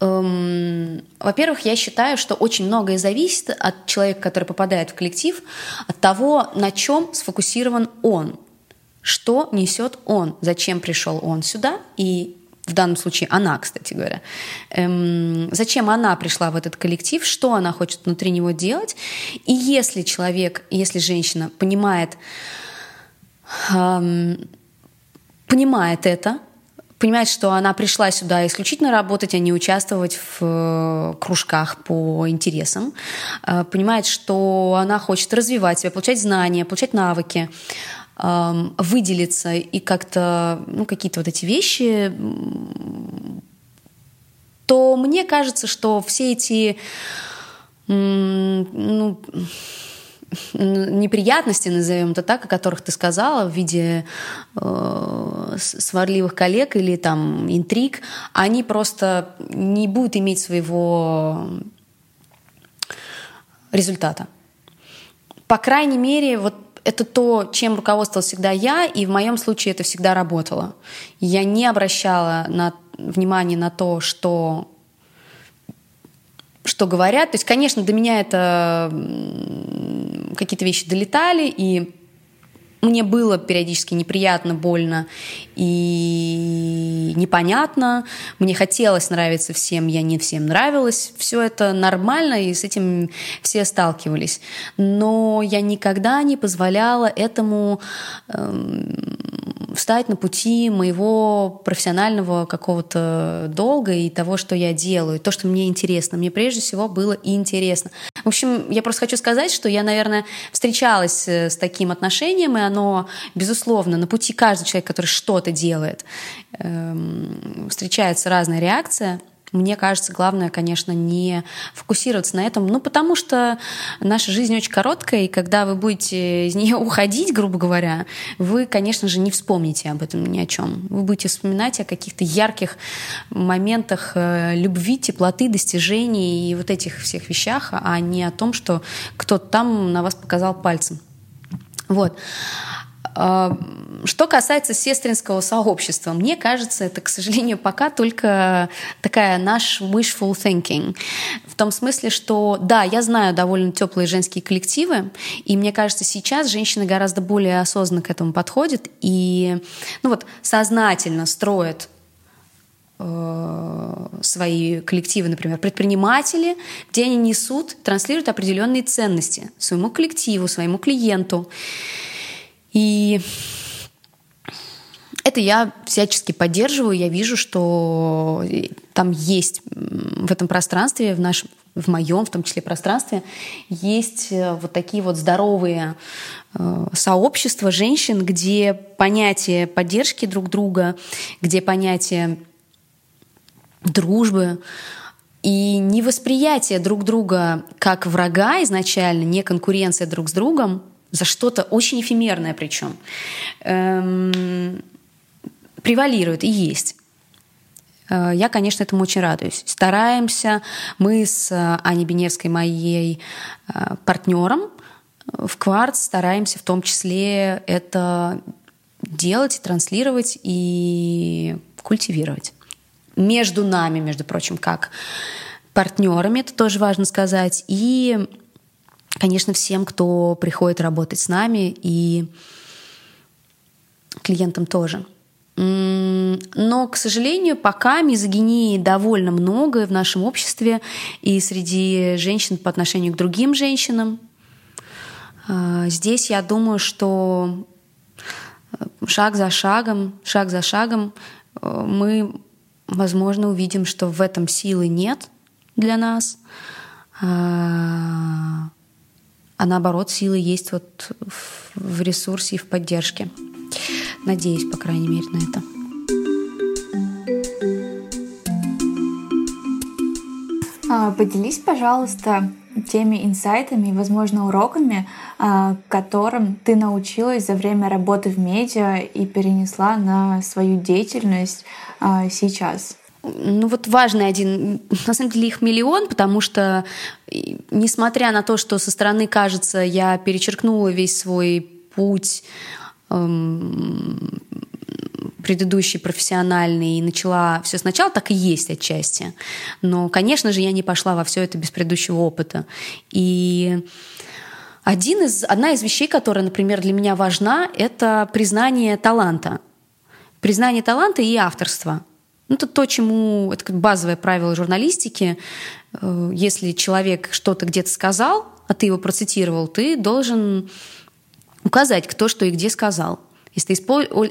Эм, во-первых, я считаю, что очень многое зависит от человека, который попадает в коллектив, от того, на чем сфокусирован он, что несет он, зачем пришел он сюда и в данном случае она, кстати говоря. Эм, зачем она пришла в этот коллектив, что она хочет внутри него делать. И если человек, если женщина понимает, эм, понимает это, понимает, что она пришла сюда исключительно работать, а не участвовать в э, кружках по интересам, э, понимает, что она хочет развивать себя, получать знания, получать навыки, эм, выделиться и как-то ну, какие-то вот эти вещи, то мне кажется, что все эти ну, неприятности, назовем это так, о которых ты сказала, в виде э, сварливых коллег или там интриг, они просто не будут иметь своего результата. По крайней мере, вот это то, чем руководствовалась всегда я, и в моем случае это всегда работало. Я не обращала на, внимание на то, что что говорят. То есть, конечно, до меня это какие-то вещи долетали, и мне было периодически неприятно, больно и непонятно. Мне хотелось нравиться всем, я не всем нравилась. Все это нормально, и с этим все сталкивались. Но я никогда не позволяла этому эм, встать на пути моего профессионального какого-то долга и того, что я делаю, то, что мне интересно. Мне прежде всего было интересно. В общем, я просто хочу сказать, что я, наверное, встречалась э, с таким отношением, и оно, безусловно, на пути каждого человека, который что-то делает, эм, встречается разная реакция — мне кажется, главное, конечно, не фокусироваться на этом, ну, потому что наша жизнь очень короткая, и когда вы будете из нее уходить, грубо говоря, вы, конечно же, не вспомните об этом ни о чем. Вы будете вспоминать о каких-то ярких моментах э, любви, теплоты, достижений и вот этих всех вещах, а не о том, что кто-то там на вас показал пальцем. Вот. А, что касается сестринского сообщества, мне кажется, это, к сожалению, пока только такая наш wishful thinking. В том смысле, что да, я знаю довольно теплые женские коллективы, и мне кажется, сейчас женщины гораздо более осознанно к этому подходят и ну вот, сознательно строят свои коллективы, например, предприниматели, где они несут, транслируют определенные ценности своему коллективу, своему клиенту. И это я всячески поддерживаю. Я вижу, что там есть в этом пространстве, в нашем в моем, в том числе, пространстве, есть э, вот такие вот здоровые э, сообщества женщин, где понятие поддержки друг друга, где понятие дружбы и не восприятие друг друга как врага изначально, не конкуренция друг с другом, за что-то очень эфемерное причем, эм, превалирует и есть. Э, я, конечно, этому очень радуюсь. Стараемся мы с э, Аней Беневской, моей э, партнером, в Кварц стараемся в том числе это делать, транслировать и культивировать. Между нами, между прочим, как партнерами, это тоже важно сказать, и, конечно, всем, кто приходит работать с нами, и клиентам тоже – но, к сожалению, пока мизогинии довольно много в нашем обществе и среди женщин по отношению к другим женщинам. А, здесь я думаю, что э, шаг за шагом, шаг за шагом э, мы, возможно, увидим, что в этом силы нет для нас, а, а наоборот, силы есть вот в ресурсе и в поддержке. Надеюсь, по крайней мере, на это. А, поделись, пожалуйста, теми инсайтами, возможно, уроками, а, которым ты научилась за время работы в медиа и перенесла на свою деятельность а, сейчас. Ну вот важный один, на самом деле их миллион, потому что несмотря на то, что со стороны кажется, я перечеркнула весь свой путь эм, предыдущий профессиональный и начала все сначала, так и есть отчасти. Но, конечно же, я не пошла во все это без предыдущего опыта. И один из, одна из вещей, которая, например, для меня важна, это признание таланта. Признание таланта и авторства. Ну, это то, чему... Это базовое правило журналистики. Э, если человек что-то где-то сказал, а ты его процитировал, ты должен указать, кто что и где сказал. Если ты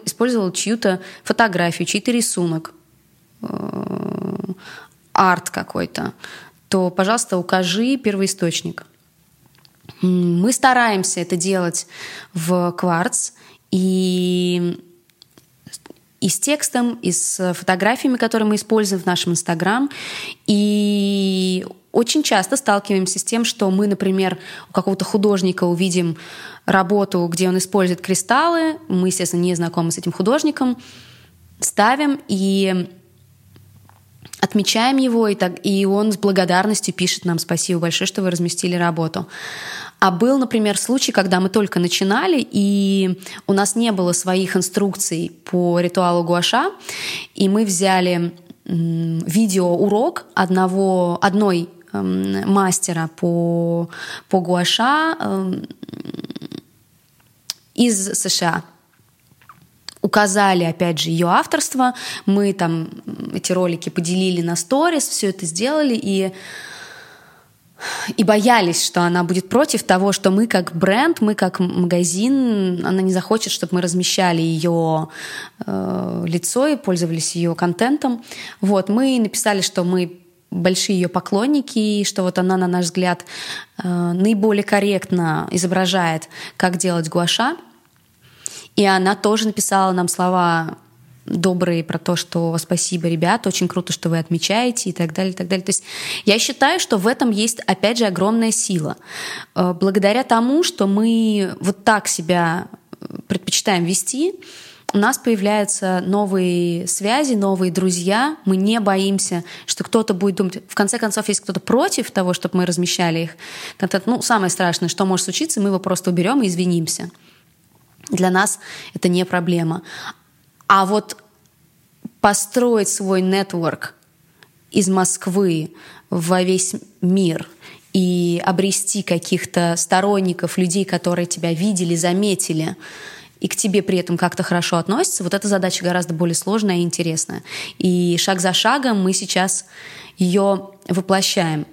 использовал чью-то фотографию, чей-то рисунок, э, арт какой-то, то, пожалуйста, укажи первоисточник. Мы стараемся это делать в кварц и и с текстом, и с фотографиями, которые мы используем в нашем Инстаграм. И очень часто сталкиваемся с тем, что мы, например, у какого-то художника увидим работу, где он использует кристаллы, мы, естественно, не знакомы с этим художником, ставим и отмечаем его, и, так, и он с благодарностью пишет нам «Спасибо большое, что вы разместили работу». А был, например, случай, когда мы только начинали, и у нас не было своих инструкций по ритуалу гуаша, и мы взяли видеоурок одного, одной мастера по, по гуаша эм, из США указали, опять же, ее авторство. Мы там эти ролики поделили на сторис, все это сделали, и и боялись, что она будет против того, что мы как бренд, мы как магазин, она не захочет, чтобы мы размещали ее э, лицо и пользовались ее контентом. Вот, мы написали, что мы большие ее поклонники, и что вот она, на наш взгляд, э, наиболее корректно изображает, как делать гуаша. И она тоже написала нам слова добрые про то, что спасибо, ребят, очень круто, что вы отмечаете и так далее, и так далее. То есть я считаю, что в этом есть, опять же, огромная сила. Э, благодаря тому, что мы вот так себя предпочитаем вести, у нас появляются новые связи, новые друзья. Мы не боимся, что кто-то будет думать. В конце концов, если кто-то против того, чтобы мы размещали их контент, ну, самое страшное, что может случиться, мы его просто уберем и извинимся. Для нас это не проблема. А вот построить свой нетворк из Москвы во весь мир и обрести каких-то сторонников, людей, которые тебя видели, заметили, и к тебе при этом как-то хорошо относятся, вот эта задача гораздо более сложная и интересная. И шаг за шагом мы сейчас ее воплощаем.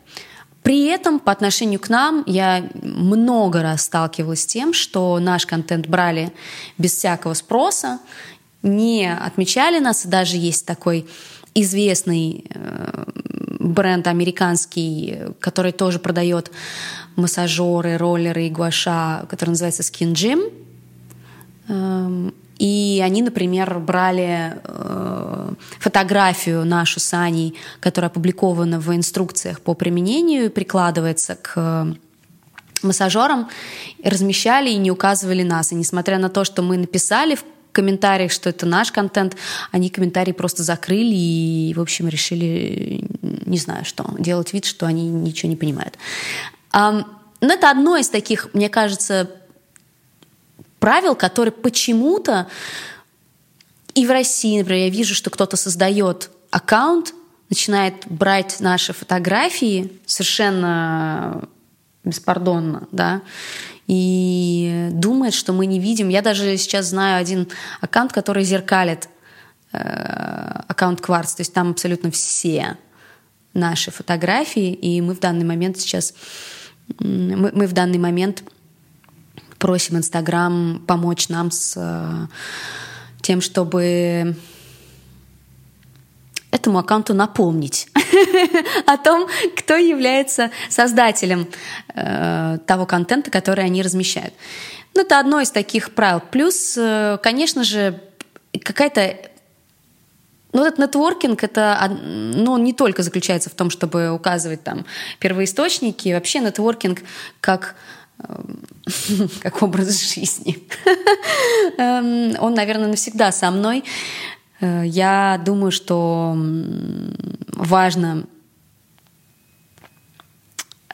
При этом по отношению к нам я много раз сталкивалась с тем, что наш контент брали без всякого спроса, не отмечали нас, даже есть такой известный э, бренд американский, который тоже продает массажеры, роллеры и гуаша, который называется Skin Gym. Эм, и они, например, брали э, фотографию нашу с Аней, которая опубликована в инструкциях по применению, прикладывается к массажерам, размещали и не указывали нас. И несмотря на то, что мы написали в комментариях, что это наш контент, они комментарии просто закрыли и, в общем, решили, не знаю что, делать вид, что они ничего не понимают. Но это одно из таких, мне кажется, правил, которые почему-то и в России, например, я вижу, что кто-то создает аккаунт, начинает брать наши фотографии совершенно беспардонно, да, и думает, что мы не видим. Я даже сейчас знаю один аккаунт, который зеркалит э, аккаунт Кварц, то есть там абсолютно все наши фотографии, и мы в данный момент сейчас мы, мы в данный момент просим Инстаграм помочь нам с э, тем, чтобы этому аккаунту напомнить о том, кто является создателем э, того контента, который они размещают. Ну, это одно из таких правил. Плюс, э, конечно же, какая-то ну, этот нетворкинг, это, ну, он не только заключается в том, чтобы указывать там первоисточники, вообще нетворкинг как как образ жизни. Эм, он, наверное, навсегда со мной. Э, я думаю, что важно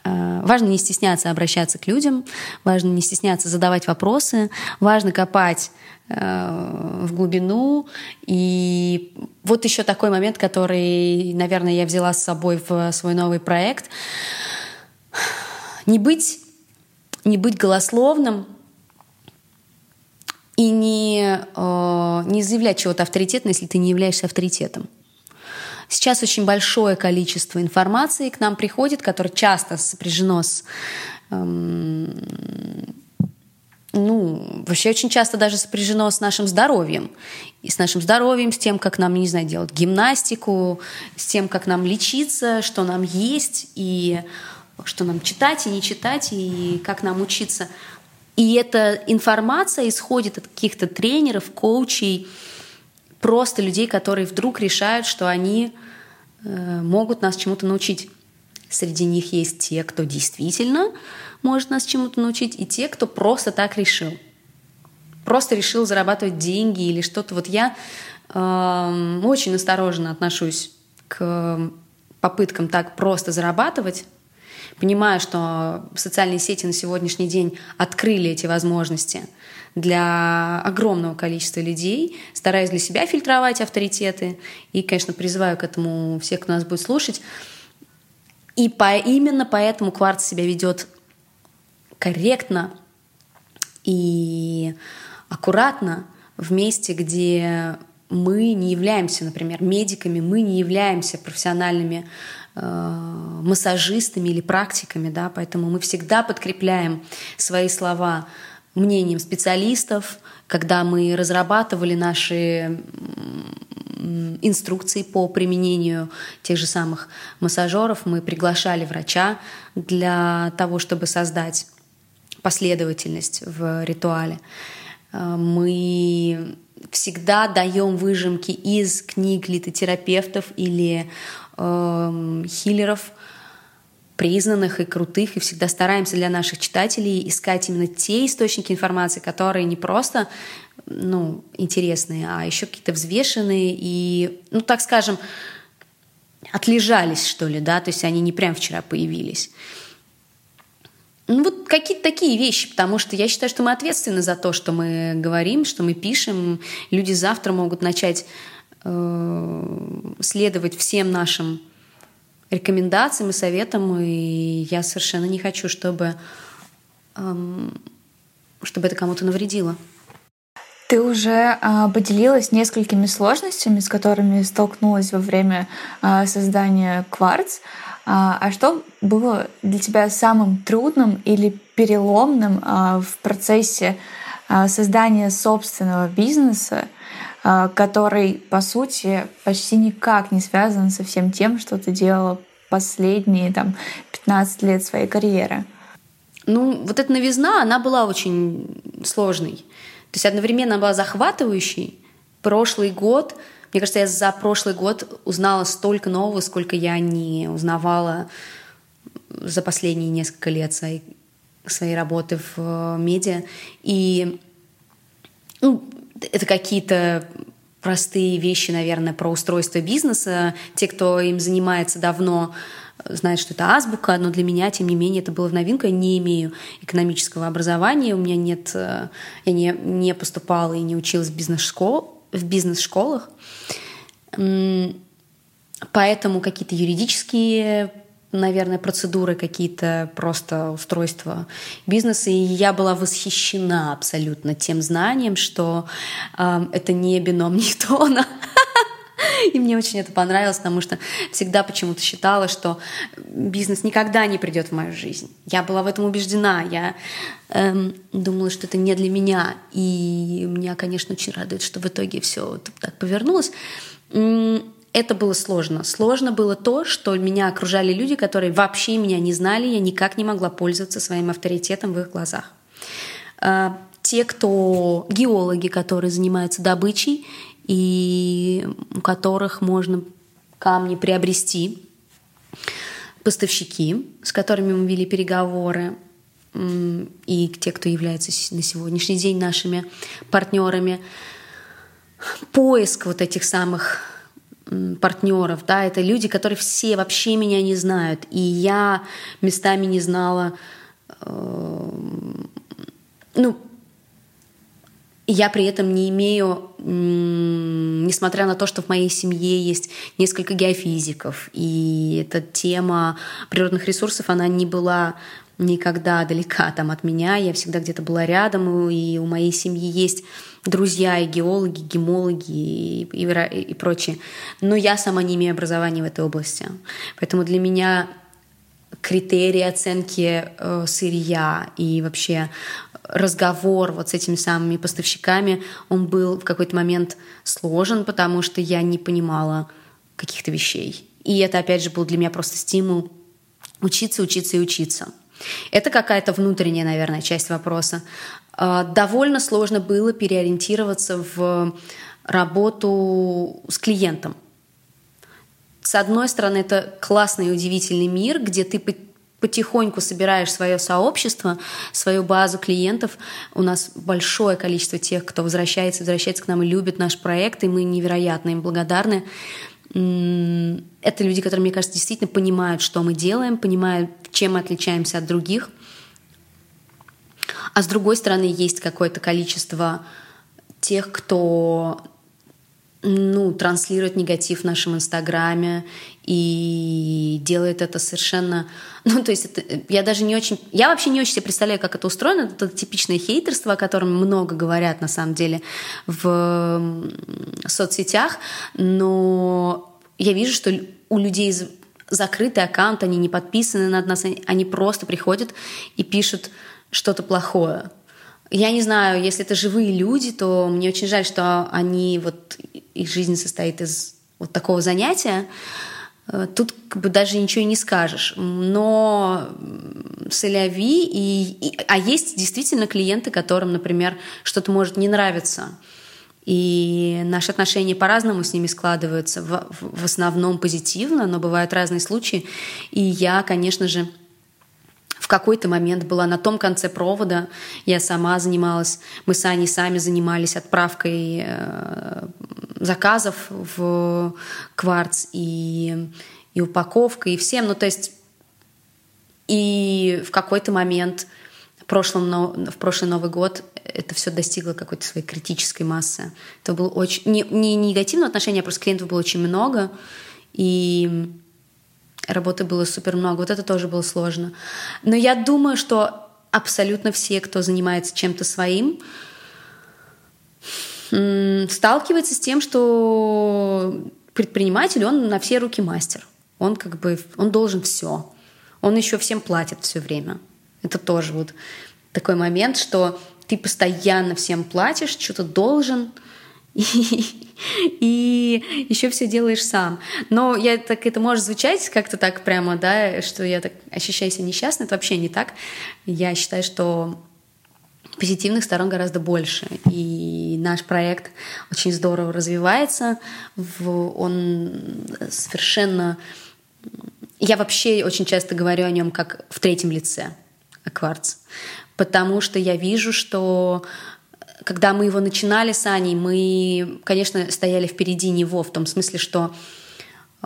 э, Важно не стесняться обращаться к людям, важно не стесняться задавать вопросы, важно копать э, в глубину. И вот еще такой момент, который, наверное, я взяла с собой в свой новый проект. Не быть не быть голословным и не, э, не заявлять чего-то авторитетно, если ты не являешься авторитетом. Сейчас очень большое количество информации к нам приходит, которое часто сопряжено с эм, ну, вообще очень часто даже сопряжено с нашим здоровьем. И с нашим здоровьем, с тем, как нам, не знаю, делать гимнастику, с тем, как нам лечиться, что нам есть. И что нам читать и не читать, и как нам учиться. И эта информация исходит от каких-то тренеров, коучей, просто людей, которые вдруг решают, что они э, могут нас чему-то научить. Среди них есть те, кто действительно может нас чему-то научить, и те, кто просто так решил. Просто решил зарабатывать деньги или что-то. Вот я э, очень осторожно отношусь к попыткам так просто зарабатывать, Понимаю, что социальные сети на сегодняшний день открыли эти возможности для огромного количества людей. Стараюсь для себя фильтровать авторитеты и, конечно, призываю к этому всех, кто нас будет слушать. И по, именно поэтому кварц себя ведет корректно и аккуратно в месте, где мы не являемся, например, медиками, мы не являемся профессиональными массажистами или практиками, да, поэтому мы всегда подкрепляем свои слова мнением специалистов, когда мы разрабатывали наши инструкции по применению тех же самых массажеров, мы приглашали врача для того, чтобы создать последовательность в ритуале. Э, мы всегда даем выжимки из книг литотерапевтов или э, хиллеров, признанных и крутых, и всегда стараемся для наших читателей искать именно те источники информации, которые не просто ну, интересные, а еще какие-то взвешенные и, ну, так скажем, отлежались, что ли, да, то есть они не прям вчера появились. Ну, вот какие-то такие вещи, потому что я считаю, что мы ответственны за то, что мы говорим, что мы пишем. Люди завтра могут начать следовать всем нашим рекомендациям и советам, и я совершенно не хочу, чтобы, э, чтобы это кому-то навредило. Ты уже э, поделилась несколькими сложностями, с которыми столкнулась во время э, создания кварц. А, что было для тебя самым трудным или переломным в процессе создания собственного бизнеса, который, по сути, почти никак не связан со всем тем, что ты делала последние там, 15 лет своей карьеры? Ну, вот эта новизна, она была очень сложной. То есть одновременно была захватывающей. Прошлый год — мне кажется, я за прошлый год узнала столько нового, сколько я не узнавала за последние несколько лет своей, своей работы в э, медиа. И ну, это какие-то простые вещи, наверное, про устройство бизнеса. Те, кто им занимается давно, знают, что это азбука, но для меня, тем не менее, это было в новинку. Я не имею экономического образования, у меня нет... Э, я не, не поступала и не училась в бизнес-школе, в бизнес-школах. Поэтому какие-то юридические наверное, процедуры какие-то, просто устройства бизнеса. И я была восхищена абсолютно тем знанием, что э, это не бином Ньютона. И мне очень это понравилось, потому что всегда почему-то считала, что бизнес никогда не придет в мою жизнь. Я была в этом убеждена. Я эм, думала, что это не для меня. И меня, конечно, очень радует, что в итоге все так повернулось. Это было сложно. Сложно было то, что меня окружали люди, которые вообще меня не знали, я никак не могла пользоваться своим авторитетом в их глазах. Э, те, кто геологи, которые занимаются добычей, и у которых можно камни приобрести, поставщики, с которыми мы вели переговоры, и те, кто является на сегодняшний день нашими партнерами. Поиск вот этих самых партнеров, да, это люди, которые все вообще меня не знают, и я местами не знала, э, ну, я при этом не имею, несмотря на то, что в моей семье есть несколько геофизиков, и эта тема природных ресурсов, она не была никогда далека там от меня, я всегда где-то была рядом, и у моей семьи есть друзья и геологи, гемологи и, и, и прочее. Но я сама не имею образования в этой области. Поэтому для меня критерии оценки э, сырья и вообще разговор вот с этими самыми поставщиками, он был в какой-то момент сложен, потому что я не понимала каких-то вещей. И это, опять же, был для меня просто стимул учиться, учиться и учиться. Это какая-то внутренняя, наверное, часть вопроса. А, довольно сложно было переориентироваться в работу с клиентом. С одной стороны, это классный и удивительный мир, где ты потихоньку собираешь свое сообщество, свою базу клиентов. У нас большое количество тех, кто возвращается, возвращается к нам и любит наш проект, и мы невероятно им благодарны. Это люди, которые, мне кажется, действительно понимают, что мы делаем, понимают, чем мы отличаемся от других. А с другой стороны, есть какое-то количество тех, кто ну, транслирует негатив в нашем инстаграме и делает это совершенно... Ну, то есть это, я даже не очень... Я вообще не очень себе представляю, как это устроено. Это типичное хейтерство, о котором много говорят, на самом деле, в соцсетях. Но я вижу, что у людей закрытый аккаунт, они не подписаны на нас, они просто приходят и пишут что-то плохое. Я не знаю, если это живые люди, то мне очень жаль, что они вот их жизнь состоит из вот такого занятия. Э, тут как бы даже ничего и не скажешь. Но соляви, и, и, а есть действительно клиенты, которым, например, что-то может не нравиться. И наши отношения по-разному с ними складываются, в, в основном позитивно, но бывают разные случаи. И я, конечно же, какой-то момент была на том конце провода. Я сама занималась, мы с Аней сами занимались отправкой э, заказов в кварц и, и упаковкой, и всем. Ну, то есть И в какой-то момент в, прошлом, в прошлый Новый год это все достигло какой-то своей критической массы. Это было очень... Не, не негативное отношение, а просто клиентов было очень много, и работы было супер много. Вот это тоже было сложно. Но я думаю, что абсолютно все, кто занимается чем-то своим, сталкивается с тем, что предприниматель, он на все руки мастер. Он как бы, он должен все. Он еще всем платит все время. Это тоже вот такой момент, что ты постоянно всем платишь, что-то должен, и, и еще все делаешь сам. Но я так это может звучать как-то так прямо, да, что я так ощущаю себя несчастной. Это вообще не так. Я считаю, что позитивных сторон гораздо больше. И наш проект очень здорово развивается. Он совершенно... Я вообще очень часто говорю о нем как в третьем лице, о кварц. Потому что я вижу, что когда мы его начинали с Аней, мы, конечно, стояли впереди него, в том смысле, что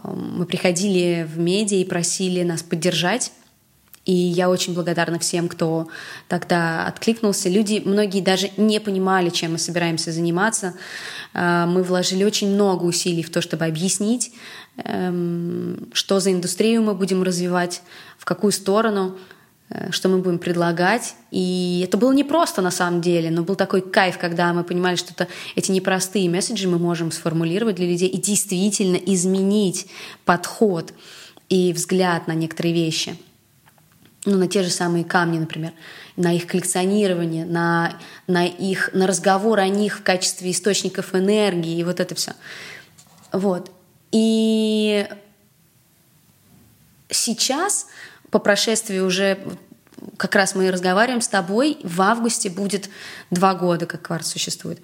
эм, мы приходили в медиа и просили нас поддержать и я очень благодарна всем, кто тогда откликнулся. Люди, многие даже не понимали, чем мы собираемся заниматься. А, мы вложили очень много усилий в то, чтобы объяснить, эм, что за индустрию мы будем развивать, в какую сторону, э, что мы будем предлагать. И это было непросто на самом деле, но был такой кайф, когда мы понимали, что это, эти непростые месседжи мы можем сформулировать для людей и действительно изменить подход и взгляд на некоторые вещи – ну, на те же самые камни, например, на их коллекционирование, на, на, их, на разговор о них в качестве источников энергии и вот это все. Вот. И сейчас, по прошествии уже, как раз мы разговариваем с тобой, в августе будет два года, как кварц существует.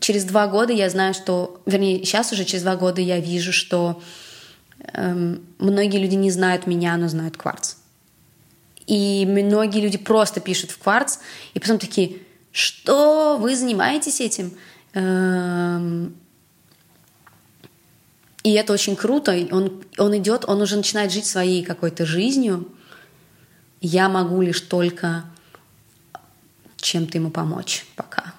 Через два года я знаю, что, вернее, сейчас уже через два года я вижу, что эм, многие люди не знают меня, но знают кварц. И многие люди просто пишут в кварц, и потом такие, что вы занимаетесь этим? Эм, и это очень круто. Он, он идет, он уже начинает жить своей какой-то жизнью. Я могу лишь только чем-то ему помочь пока.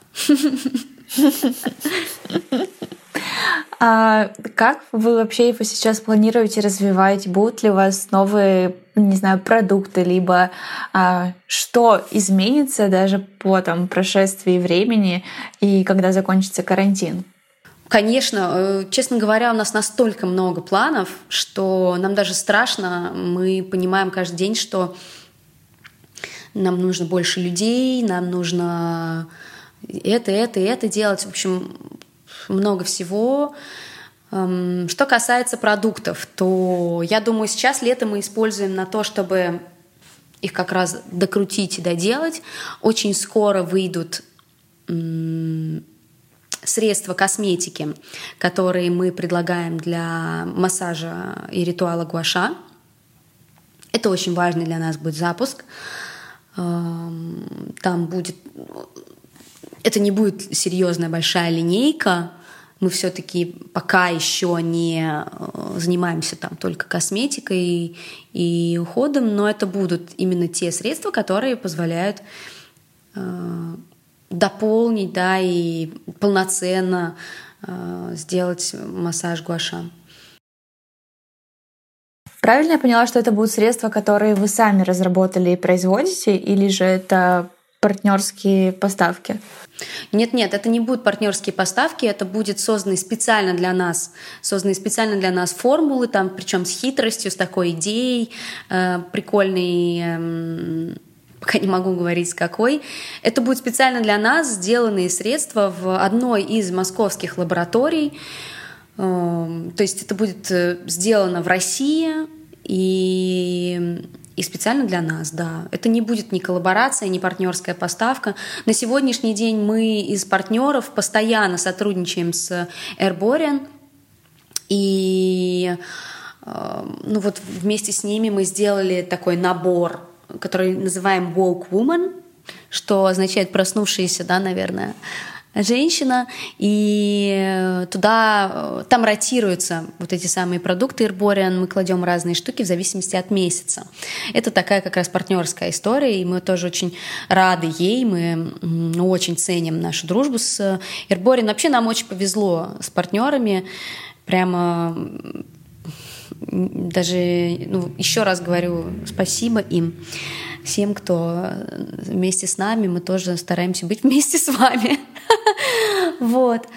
А как вы вообще его сейчас планируете развивать? Будут ли у вас новые, не знаю, продукты, либо а, что изменится даже по там, прошествии времени и когда закончится карантин? Конечно, э, честно говоря, у нас настолько много планов, что нам даже страшно. Мы понимаем каждый день, что нам нужно больше людей, нам нужно это, это, это делать. В общем, много всего. Эм, что касается продуктов, то я думаю, сейчас лето мы используем на то, чтобы их как раз докрутить и доделать. Очень скоро выйдут средства косметики, которые мы предлагаем для массажа и ритуала гуаша. Это очень важный для нас будет запуск. Эм, там будет... Это не будет серьезная большая линейка, мы все-таки пока еще не э, занимаемся там только косметикой и уходом, но это будут именно те средства, которые позволяют э, дополнить, да, и полноценно э, сделать массаж гуаша. Правильно я поняла, что это будут средства, которые вы сами разработали и производите, или же это партнерские поставки? Нет-нет, это не будут партнерские поставки, это будет созданы специально для нас, созданы специально для нас формулы, там, причем с хитростью, с такой идеей, э, прикольной, э, пока не могу говорить какой. Это будет специально для нас сделанные средства в одной из московских лабораторий. Э, то есть это будет э, сделано в России, и и специально для нас, да. Это не будет ни коллаборация, ни партнерская поставка. На сегодняшний день мы из партнеров постоянно сотрудничаем с Airborne. И э, ну вот вместе с ними мы сделали такой набор, который называем Woke Woman, что означает проснувшиеся, да, наверное, женщина, и туда, там ротируются вот эти самые продукты Ирбориан, мы кладем разные штуки в зависимости от месяца. Это такая как раз партнерская история, и мы тоже очень рады ей, мы очень ценим нашу дружбу с Ирбориан. Вообще нам очень повезло с партнерами, прямо даже, ну, еще раз говорю, спасибо им всем, кто вместе с нами, мы тоже стараемся быть вместе с вами. Вот.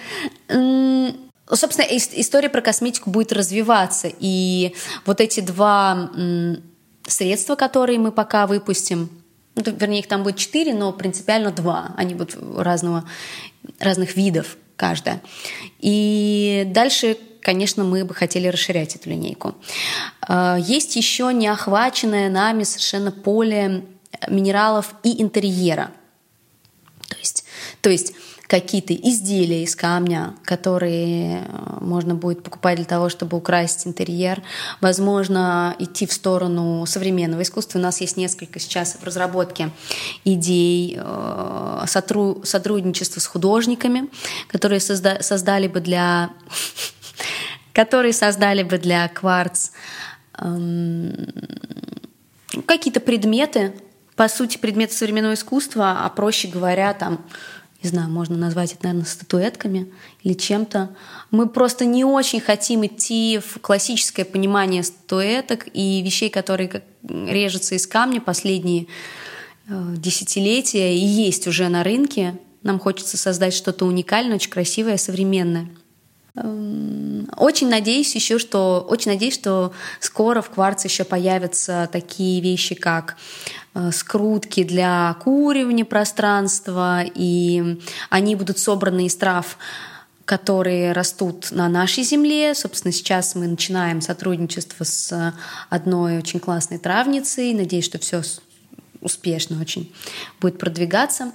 Собственно, история про косметику будет развиваться, и вот эти два средства, которые мы пока выпустим, ну, вернее, их там будет четыре, но принципиально два, они будут разного, разных видов каждая. И дальше конечно, мы бы хотели расширять эту линейку. А, есть еще неохваченное нами совершенно поле минералов и интерьера. То есть, то есть какие-то изделия из камня, которые э, можно будет покупать для того, чтобы украсить интерьер. Возможно, идти в сторону современного искусства. У нас есть несколько сейчас в разработке идей э, сотрудничества с художниками, которые созда создали бы для которые создали бы для кварц эм, какие-то предметы, по сути, предметы современного искусства, а проще говоря, там, не знаю, можно назвать это, наверное, статуэтками или чем-то. Мы просто не очень хотим идти в классическое понимание статуэток и вещей, которые режутся из камня последние э, десятилетия и есть уже на рынке. Нам хочется создать что-то уникальное, очень красивое, современное. Эм, очень надеюсь еще, что очень надеюсь, что скоро в кварце еще появятся такие вещи, как э, скрутки для куривания пространства, и они будут собраны из трав, которые растут на нашей земле. Собственно, сейчас мы начинаем сотрудничество с одной очень классной травницей. Надеюсь, что все успешно очень будет продвигаться.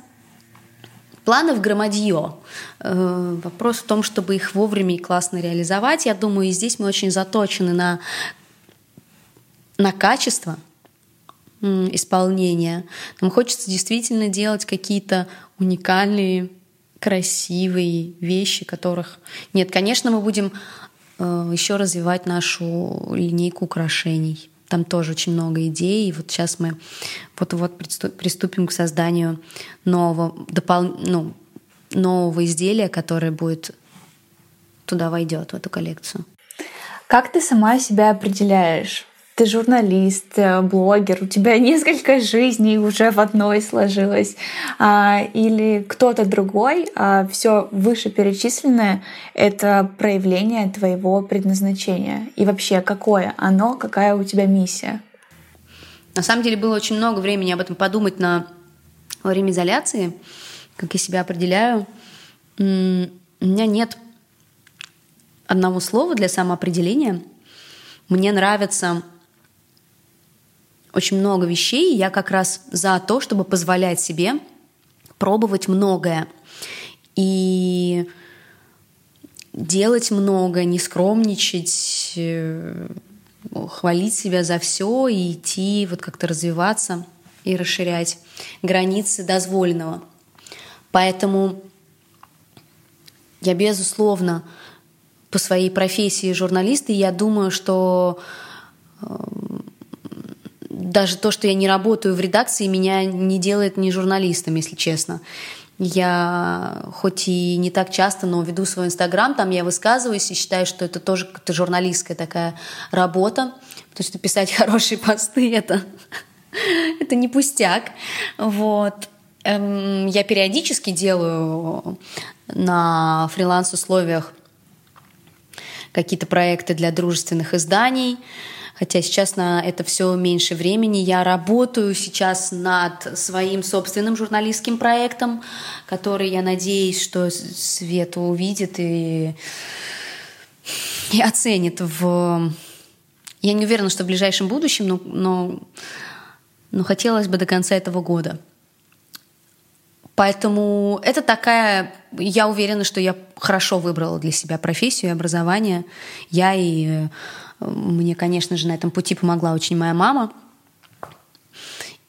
Планов громадье. Э, вопрос в том, чтобы их вовремя и классно реализовать. Я думаю, и здесь мы очень заточены на, на качество исполнения. Нам хочется действительно делать какие-то уникальные, красивые вещи, которых нет. Конечно, мы будем э, еще развивать нашу линейку украшений. Там тоже очень много идей. И вот сейчас мы вот-вот приступим к созданию нового, допол... ну, нового изделия, которое будет туда войдет, в эту коллекцию. Как ты сама себя определяешь? Ты журналист, э, блогер, у тебя несколько жизней уже в одной сложилось, а, или кто-то другой, а все вышеперечисленное — это проявление твоего предназначения. И вообще, какое оно, какая у тебя миссия? На самом деле было очень много времени об этом подумать на во время изоляции, как я себя определяю. У меня нет одного слова для самоопределения. Мне нравится очень много вещей. Я как раз за то, чтобы позволять себе пробовать многое. И делать много, не скромничать, э, хвалить себя за все и идти, вот как-то развиваться и расширять границы дозволенного. Поэтому я, безусловно, по своей профессии журналиста, я думаю, что эм, даже то, что я не работаю в редакции, меня не делает не журналистом, если честно. Я хоть и не так часто, но веду свой инстаграм, там я высказываюсь и считаю, что это тоже как-то журналистская такая работа, потому что писать хорошие посты это, это не пустяк. Вот. Эм, я периодически делаю на фриланс-условиях какие-то проекты для дружественных изданий, хотя сейчас на это все меньше времени. Я работаю сейчас над своим собственным журналистским проектом, который, я надеюсь, что Света увидит и, и оценит в... Я не уверена, что в ближайшем будущем, но, но, но хотелось бы до конца этого года. Поэтому это такая... Я уверена, что я хорошо выбрала для себя профессию и образование. Я и мне, конечно же, на этом пути помогла очень моя мама.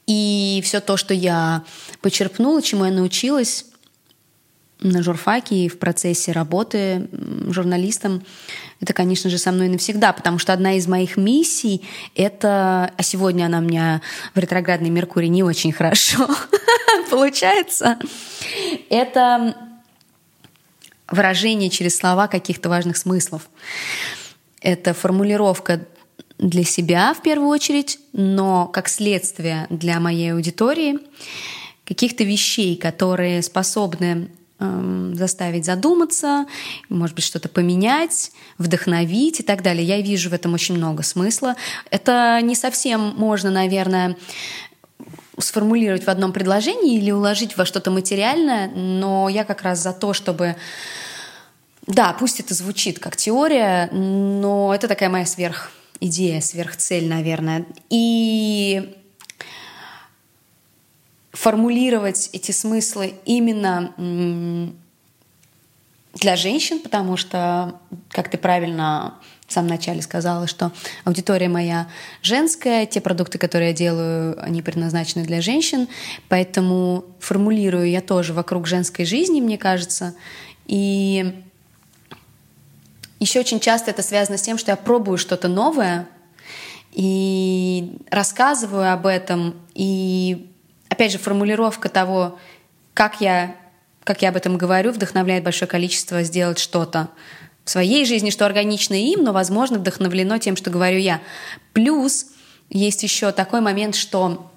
И все то, что я почерпнула, чему я научилась, на журфаке и в процессе работы журналистом, это, конечно же, со мной навсегда, потому что одна из моих миссий — это... А сегодня она у меня в ретроградной Меркурии не очень хорошо получается. Это выражение через слова каких-то важных смыслов. Это формулировка для себя в первую очередь, но как следствие для моей аудитории каких-то вещей, которые способны Эм, заставить задуматься, может быть, что-то поменять, вдохновить и так далее. Я вижу в этом очень много смысла. Это не совсем можно, наверное, сформулировать в одном предложении или уложить во что-то материальное, но я как раз за то, чтобы да, пусть это звучит как теория, но это такая моя сверх идея, сверхцель, наверное. И формулировать эти смыслы именно для женщин, потому что, как ты правильно в самом начале сказала, что аудитория моя женская, те продукты, которые я делаю, они предназначены для женщин, поэтому формулирую я тоже вокруг женской жизни, мне кажется, и еще очень часто это связано с тем, что я пробую что-то новое и рассказываю об этом, и опять же, формулировка того, как я, как я об этом говорю, вдохновляет большое количество сделать что-то в своей жизни, что органично им, но, возможно, вдохновлено тем, что говорю я. Плюс есть еще такой момент, что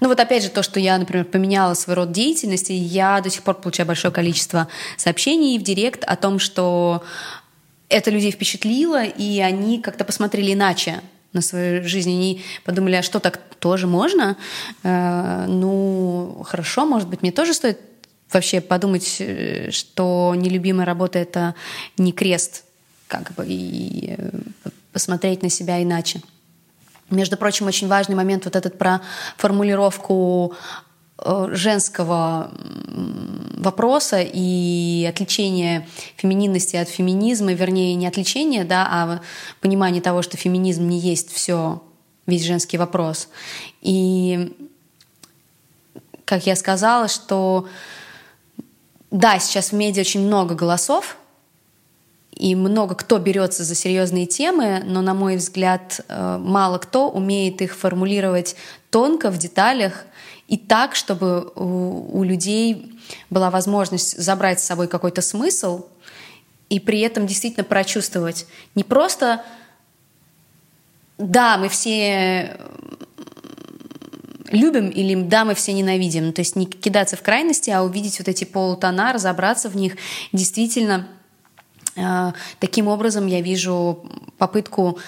ну вот опять же то, что я, например, поменяла свой род деятельности, я до сих пор получаю большое количество сообщений в директ о том, что это людей впечатлило, и они как-то посмотрели иначе на свою жизнь. Они подумали, а что так тоже можно? Э, ну, хорошо, может быть, мне тоже стоит вообще подумать, э, что нелюбимая работа — это не крест, как бы, и э, посмотреть на себя иначе. Между прочим, очень важный момент вот этот про формулировку Э, женского вопроса и отличение фемининности от феминизма, вернее, не отличение, да, а понимание того, что феминизм не есть все, весь женский вопрос. И, как я сказала, что да, сейчас в медиа очень много голосов, и много кто берется за серьезные темы, но, на мой взгляд, э, мало кто умеет их формулировать тонко, в деталях и так, чтобы у, у людей была возможность забрать с собой какой-то смысл и при этом действительно прочувствовать не просто да, мы все любим или да, мы все ненавидим. То есть не кидаться в крайности, а увидеть вот эти полутона, разобраться в них. Действительно, э, таким образом я вижу попытку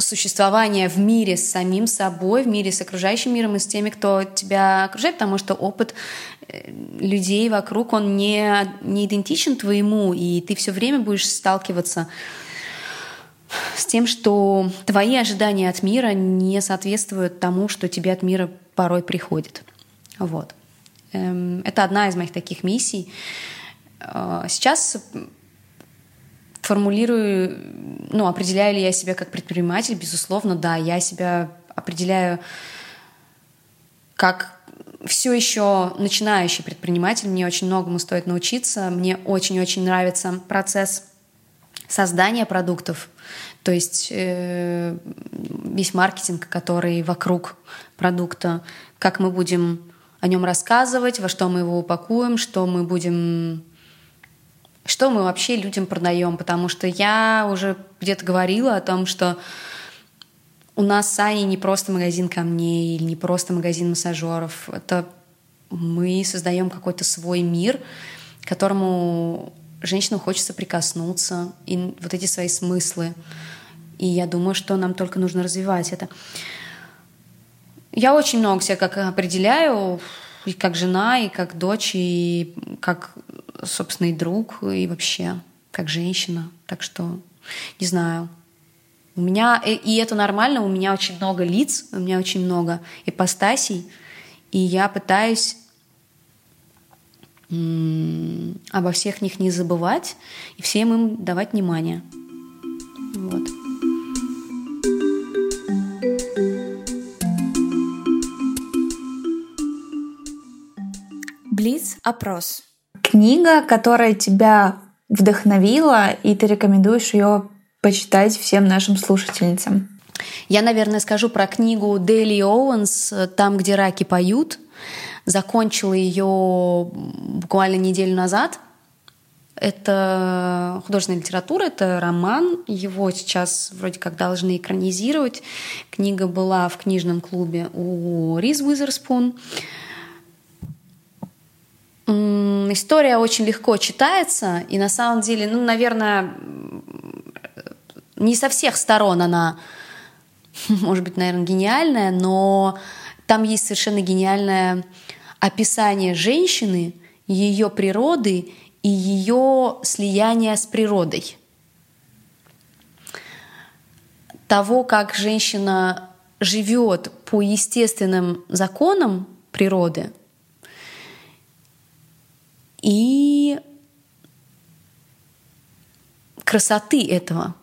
существования в мире с самим собой, в мире с окружающим миром и с теми, кто тебя окружает, потому что опыт э, людей вокруг, он не, не идентичен твоему, и ты все время будешь сталкиваться с тем, что твои ожидания от мира не соответствуют тому, что тебе от мира порой приходит. Вот. Эм, это одна из моих таких миссий. Э, сейчас формулирую, ну, определяю ли я себя как предприниматель, безусловно, да, я себя определяю как все еще начинающий предприниматель, мне очень многому стоит научиться, мне очень-очень нравится процесс создания продуктов, то есть э, весь маркетинг, который вокруг продукта, как мы будем о нем рассказывать, во что мы его упакуем, что мы будем что мы вообще людям продаем, потому что я уже где-то говорила о том, что у нас с Аней не просто магазин камней или не просто магазин массажеров. Это мы создаем какой-то свой мир, которому женщинам хочется прикоснуться, и вот эти свои смыслы. И я думаю, что нам только нужно развивать это. Я очень много себя как определяю, и как жена, и как дочь, и как собственный друг и вообще как женщина. Так что, не знаю. У меня, э, и это нормально, у меня очень много лиц, у меня очень много ипостасей, и я пытаюсь обо всех них не забывать и всем им давать внимание. Вот. Блиц-опрос. Книга, которая тебя вдохновила, и ты рекомендуешь ее почитать всем нашим слушательницам. Я, наверное, скажу про книгу Дейли Оуэнс «Там, где раки поют». Закончила ее буквально неделю назад. Это художественная литература, это роман. Его сейчас вроде как должны экранизировать. Книга была в книжном клубе у Риз Уизерспун. История очень легко читается, и на самом деле, ну, наверное, не со всех сторон она, может быть, наверное, гениальная, но там есть совершенно гениальное описание женщины, ее природы и ее слияния с природой. Того, как женщина живет по естественным законам природы и красоты этого.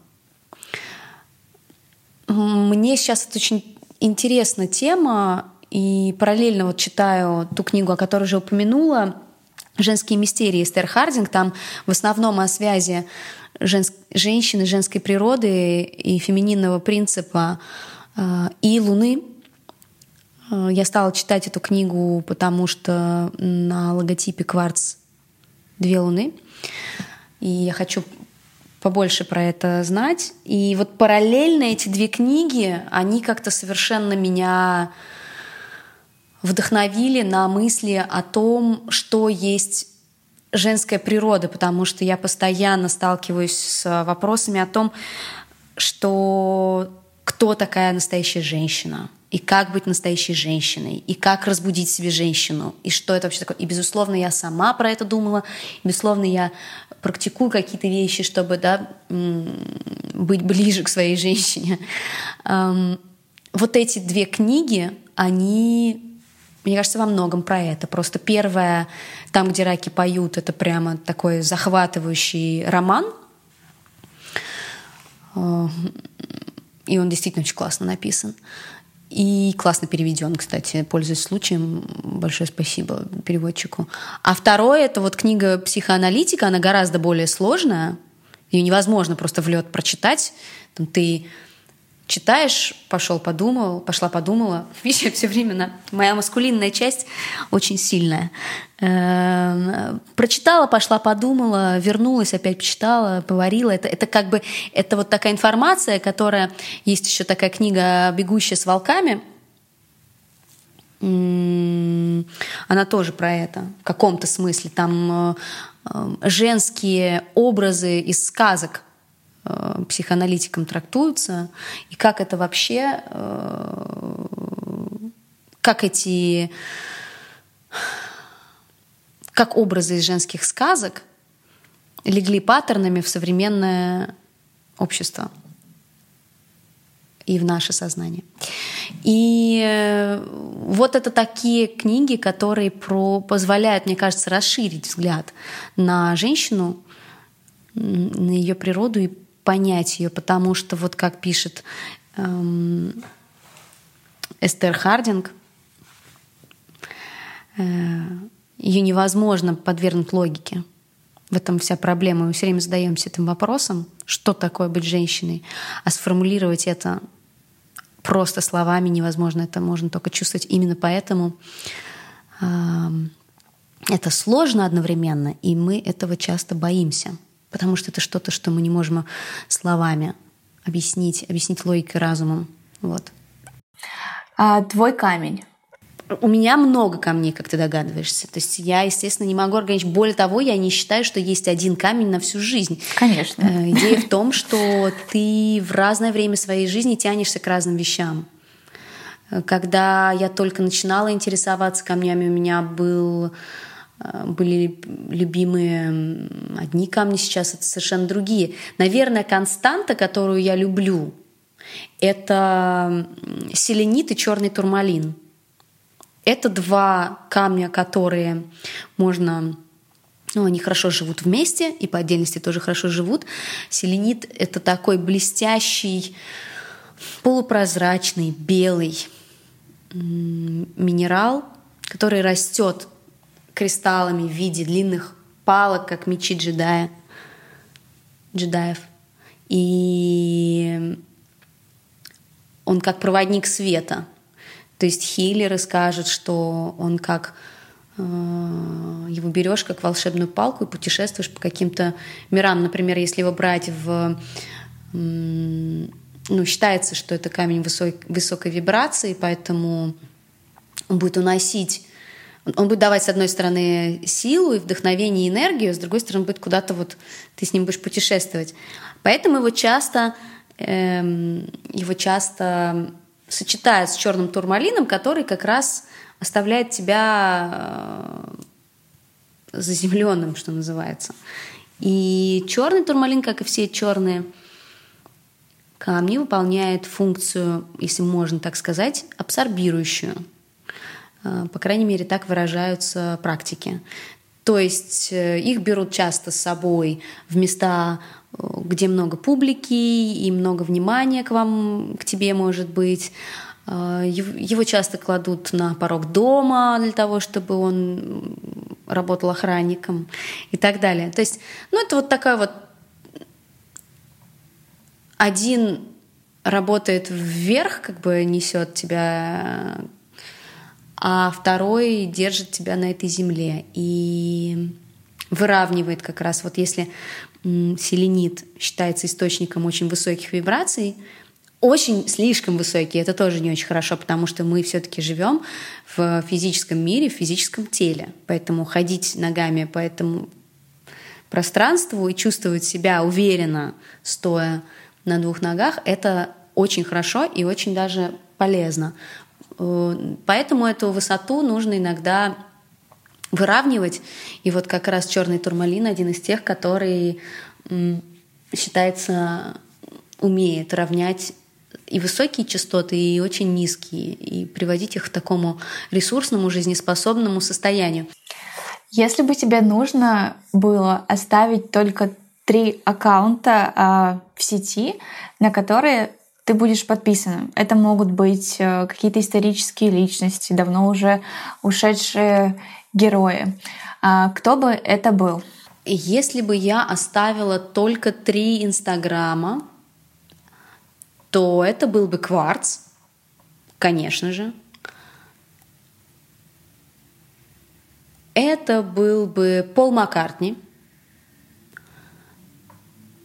Мне сейчас это очень интересная тема, и параллельно вот читаю ту книгу, о которой уже упомянула, «Женские мистерии» Эстер Хардинг. Там в основном о связи женск... женщины, женской природы и фемининного принципа э, и Луны. Э, я стала читать эту книгу, потому что на логотипе «Кварц» две Луны. И я хочу побольше про это знать. И вот параллельно эти две книги, они как-то совершенно меня вдохновили на мысли о том, что есть женская природа, потому что я постоянно сталкиваюсь с вопросами о том, что кто такая настоящая женщина, и как быть настоящей женщиной, и как разбудить себе женщину, и что это вообще такое. И, безусловно, я сама про это думала, и, безусловно, я практикую какие-то вещи, чтобы да, быть ближе к своей женщине. Вот эти две книги, они, мне кажется, во многом про это. Просто первое, там, где раки поют, это прямо такой захватывающий роман. И он действительно очень классно написан. И классно переведен, кстати, пользуясь случаем. Большое спасибо переводчику. А второе — это вот книга «Психоаналитика». Она гораздо более сложная. Ее невозможно просто в лед прочитать. Там ты читаешь, пошел подумал, пошла подумала. Видишь, все время на... моя маскулинная часть очень сильная. Эм, прочитала, пошла подумала, вернулась, опять почитала, поварила. Это, это как бы это вот такая информация, которая есть еще такая книга "Бегущая с волками". Она тоже про это в каком-то смысле. Там э, э, женские образы из сказок психоаналитиком трактуются, и как это вообще, э, как эти, как образы из женских сказок легли паттернами в современное общество и в наше сознание. И э, вот это такие книги, которые про, позволяют, мне кажется, расширить взгляд на женщину, на ее природу и понять ее, потому что вот как пишет эм, Эстер Хардинг, э, ее невозможно подвергнуть логике. В этом вся проблема. Мы все время задаемся этим вопросом, что такое быть женщиной, а сформулировать это просто словами невозможно. Это можно только чувствовать. Именно поэтому э, это сложно одновременно, и мы этого часто боимся потому что это что-то, что мы не можем словами объяснить, объяснить логикой разумом. Вот. А твой камень? У меня много камней, как ты догадываешься. То есть я, естественно, не могу ограничить. Более того, я не считаю, что есть один камень на всю жизнь. Конечно. Э, идея в том, что ты в разное время своей жизни тянешься к разным вещам. Э, когда я только начинала интересоваться камнями, у меня был были любимые одни камни, сейчас это совершенно другие. Наверное, константа, которую я люблю, это селенит и черный турмалин. Это два камня, которые можно ну, они хорошо живут вместе и по отдельности тоже хорошо живут. Селенит — это такой блестящий, полупрозрачный, белый минерал, который растет кристаллами в виде длинных палок, как мечи джедая, джедаев. И он как проводник света. То есть хиллеры скажут, что он как э, его берешь как волшебную палку и путешествуешь по каким-то мирам. Например, если его брать в... Ну, считается, что это камень высок, высокой вибрации, поэтому он будет уносить он будет давать, с одной стороны, силу и вдохновение, и энергию, с другой стороны, будет куда-то вот, ты с ним будешь путешествовать. Поэтому его часто, эм, его часто сочетают с черным турмалином, который как раз оставляет тебя э, заземленным, что называется. И черный турмалин, как и все черные камни, выполняет функцию, если можно так сказать, абсорбирующую. Э, по крайней мере, так выражаются практики. То есть э, их берут часто с собой в места, э, где много публики и много внимания к вам, к тебе может быть. Его часто кладут на порог дома для того, чтобы он работал охранником и так далее. То есть, ну, это вот такая вот один работает вверх, как бы несет тебя а второй держит тебя на этой земле и выравнивает как раз. Вот если селенит считается источником очень высоких вибраций, очень слишком высокие, это тоже не очень хорошо, потому что мы все-таки живем в физическом мире, в физическом теле. Поэтому ходить ногами по этому пространству и чувствовать себя уверенно, стоя на двух ногах, это очень хорошо и очень даже полезно. Поэтому эту высоту нужно иногда выравнивать. И вот как раз черный турмалин один из тех, который считается умеет равнять и высокие частоты, и очень низкие, и приводить их к такому ресурсному, жизнеспособному состоянию. Если бы тебе нужно было оставить только три аккаунта э, в сети, на которые ты будешь подписанным. Это могут быть э, какие-то исторические личности, давно уже ушедшие герои. А кто бы это был? Если бы я оставила только три Инстаграма, то это был бы Кварц, конечно же. Это был бы Пол Маккартни.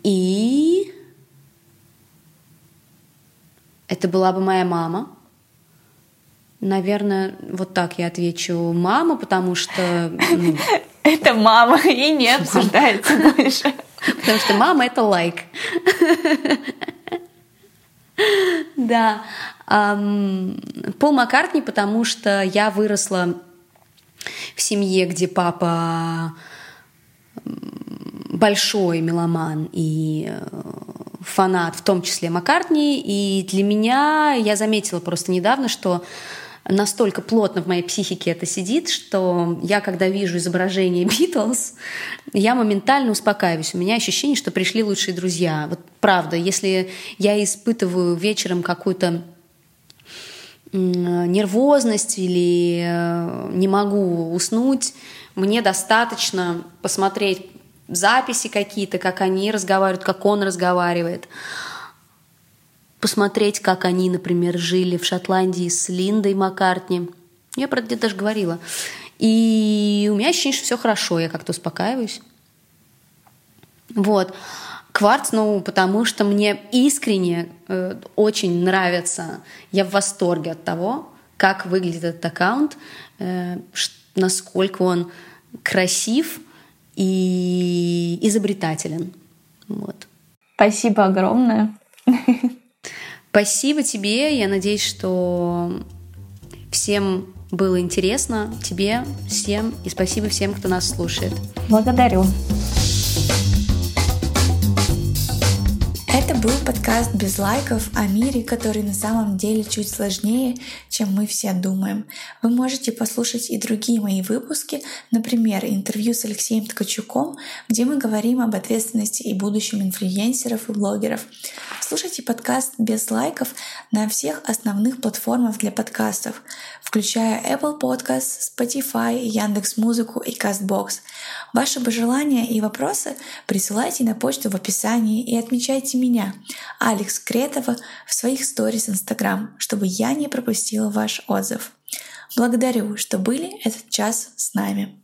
И это была бы моя мама. Наверное, вот так я отвечу мама, потому что... Ну, это мама, и не обсуждается больше. Потому что мама — это лайк. Да. Пол Маккартни, потому что я выросла в семье, где папа большой меломан и э, фанат, в том числе Маккартни. И для меня, я заметила просто недавно, что настолько плотно в моей психике это сидит, что я, когда вижу изображение Битлз, я моментально успокаиваюсь. У меня ощущение, что пришли лучшие друзья. Вот правда, если я испытываю вечером какую-то нервозность или э, не могу уснуть, мне достаточно посмотреть записи какие-то, как они разговаривают, как он разговаривает. Посмотреть, как они, например, жили в Шотландии с Линдой Маккартни. Я про это даже говорила. И у меня ощущение, что все хорошо, я как-то успокаиваюсь. Вот. Кварц, ну, потому что мне искренне э, очень нравится, я в восторге от того, как выглядит этот аккаунт, э, насколько он красив, и изобретателен. Вот. Спасибо огромное. Спасибо тебе. Я надеюсь, что всем было интересно, тебе, всем, и спасибо всем, кто нас слушает. Благодарю. Это был подкаст без лайков о мире, который на самом деле чуть сложнее, чем мы все думаем. Вы можете послушать и другие мои выпуски, например, интервью с Алексеем Ткачуком, где мы говорим об ответственности и будущем инфлюенсеров и блогеров. Слушайте подкаст без лайков на всех основных платформах для подкастов, включая Apple Podcasts, Spotify, Яндекс.Музыку и CastBox. Ваши пожелания и вопросы присылайте на почту в описании и отмечайте Алекс Кретова, в своих сторис Инстаграм, чтобы я не пропустила ваш отзыв. Благодарю, что были этот час с нами.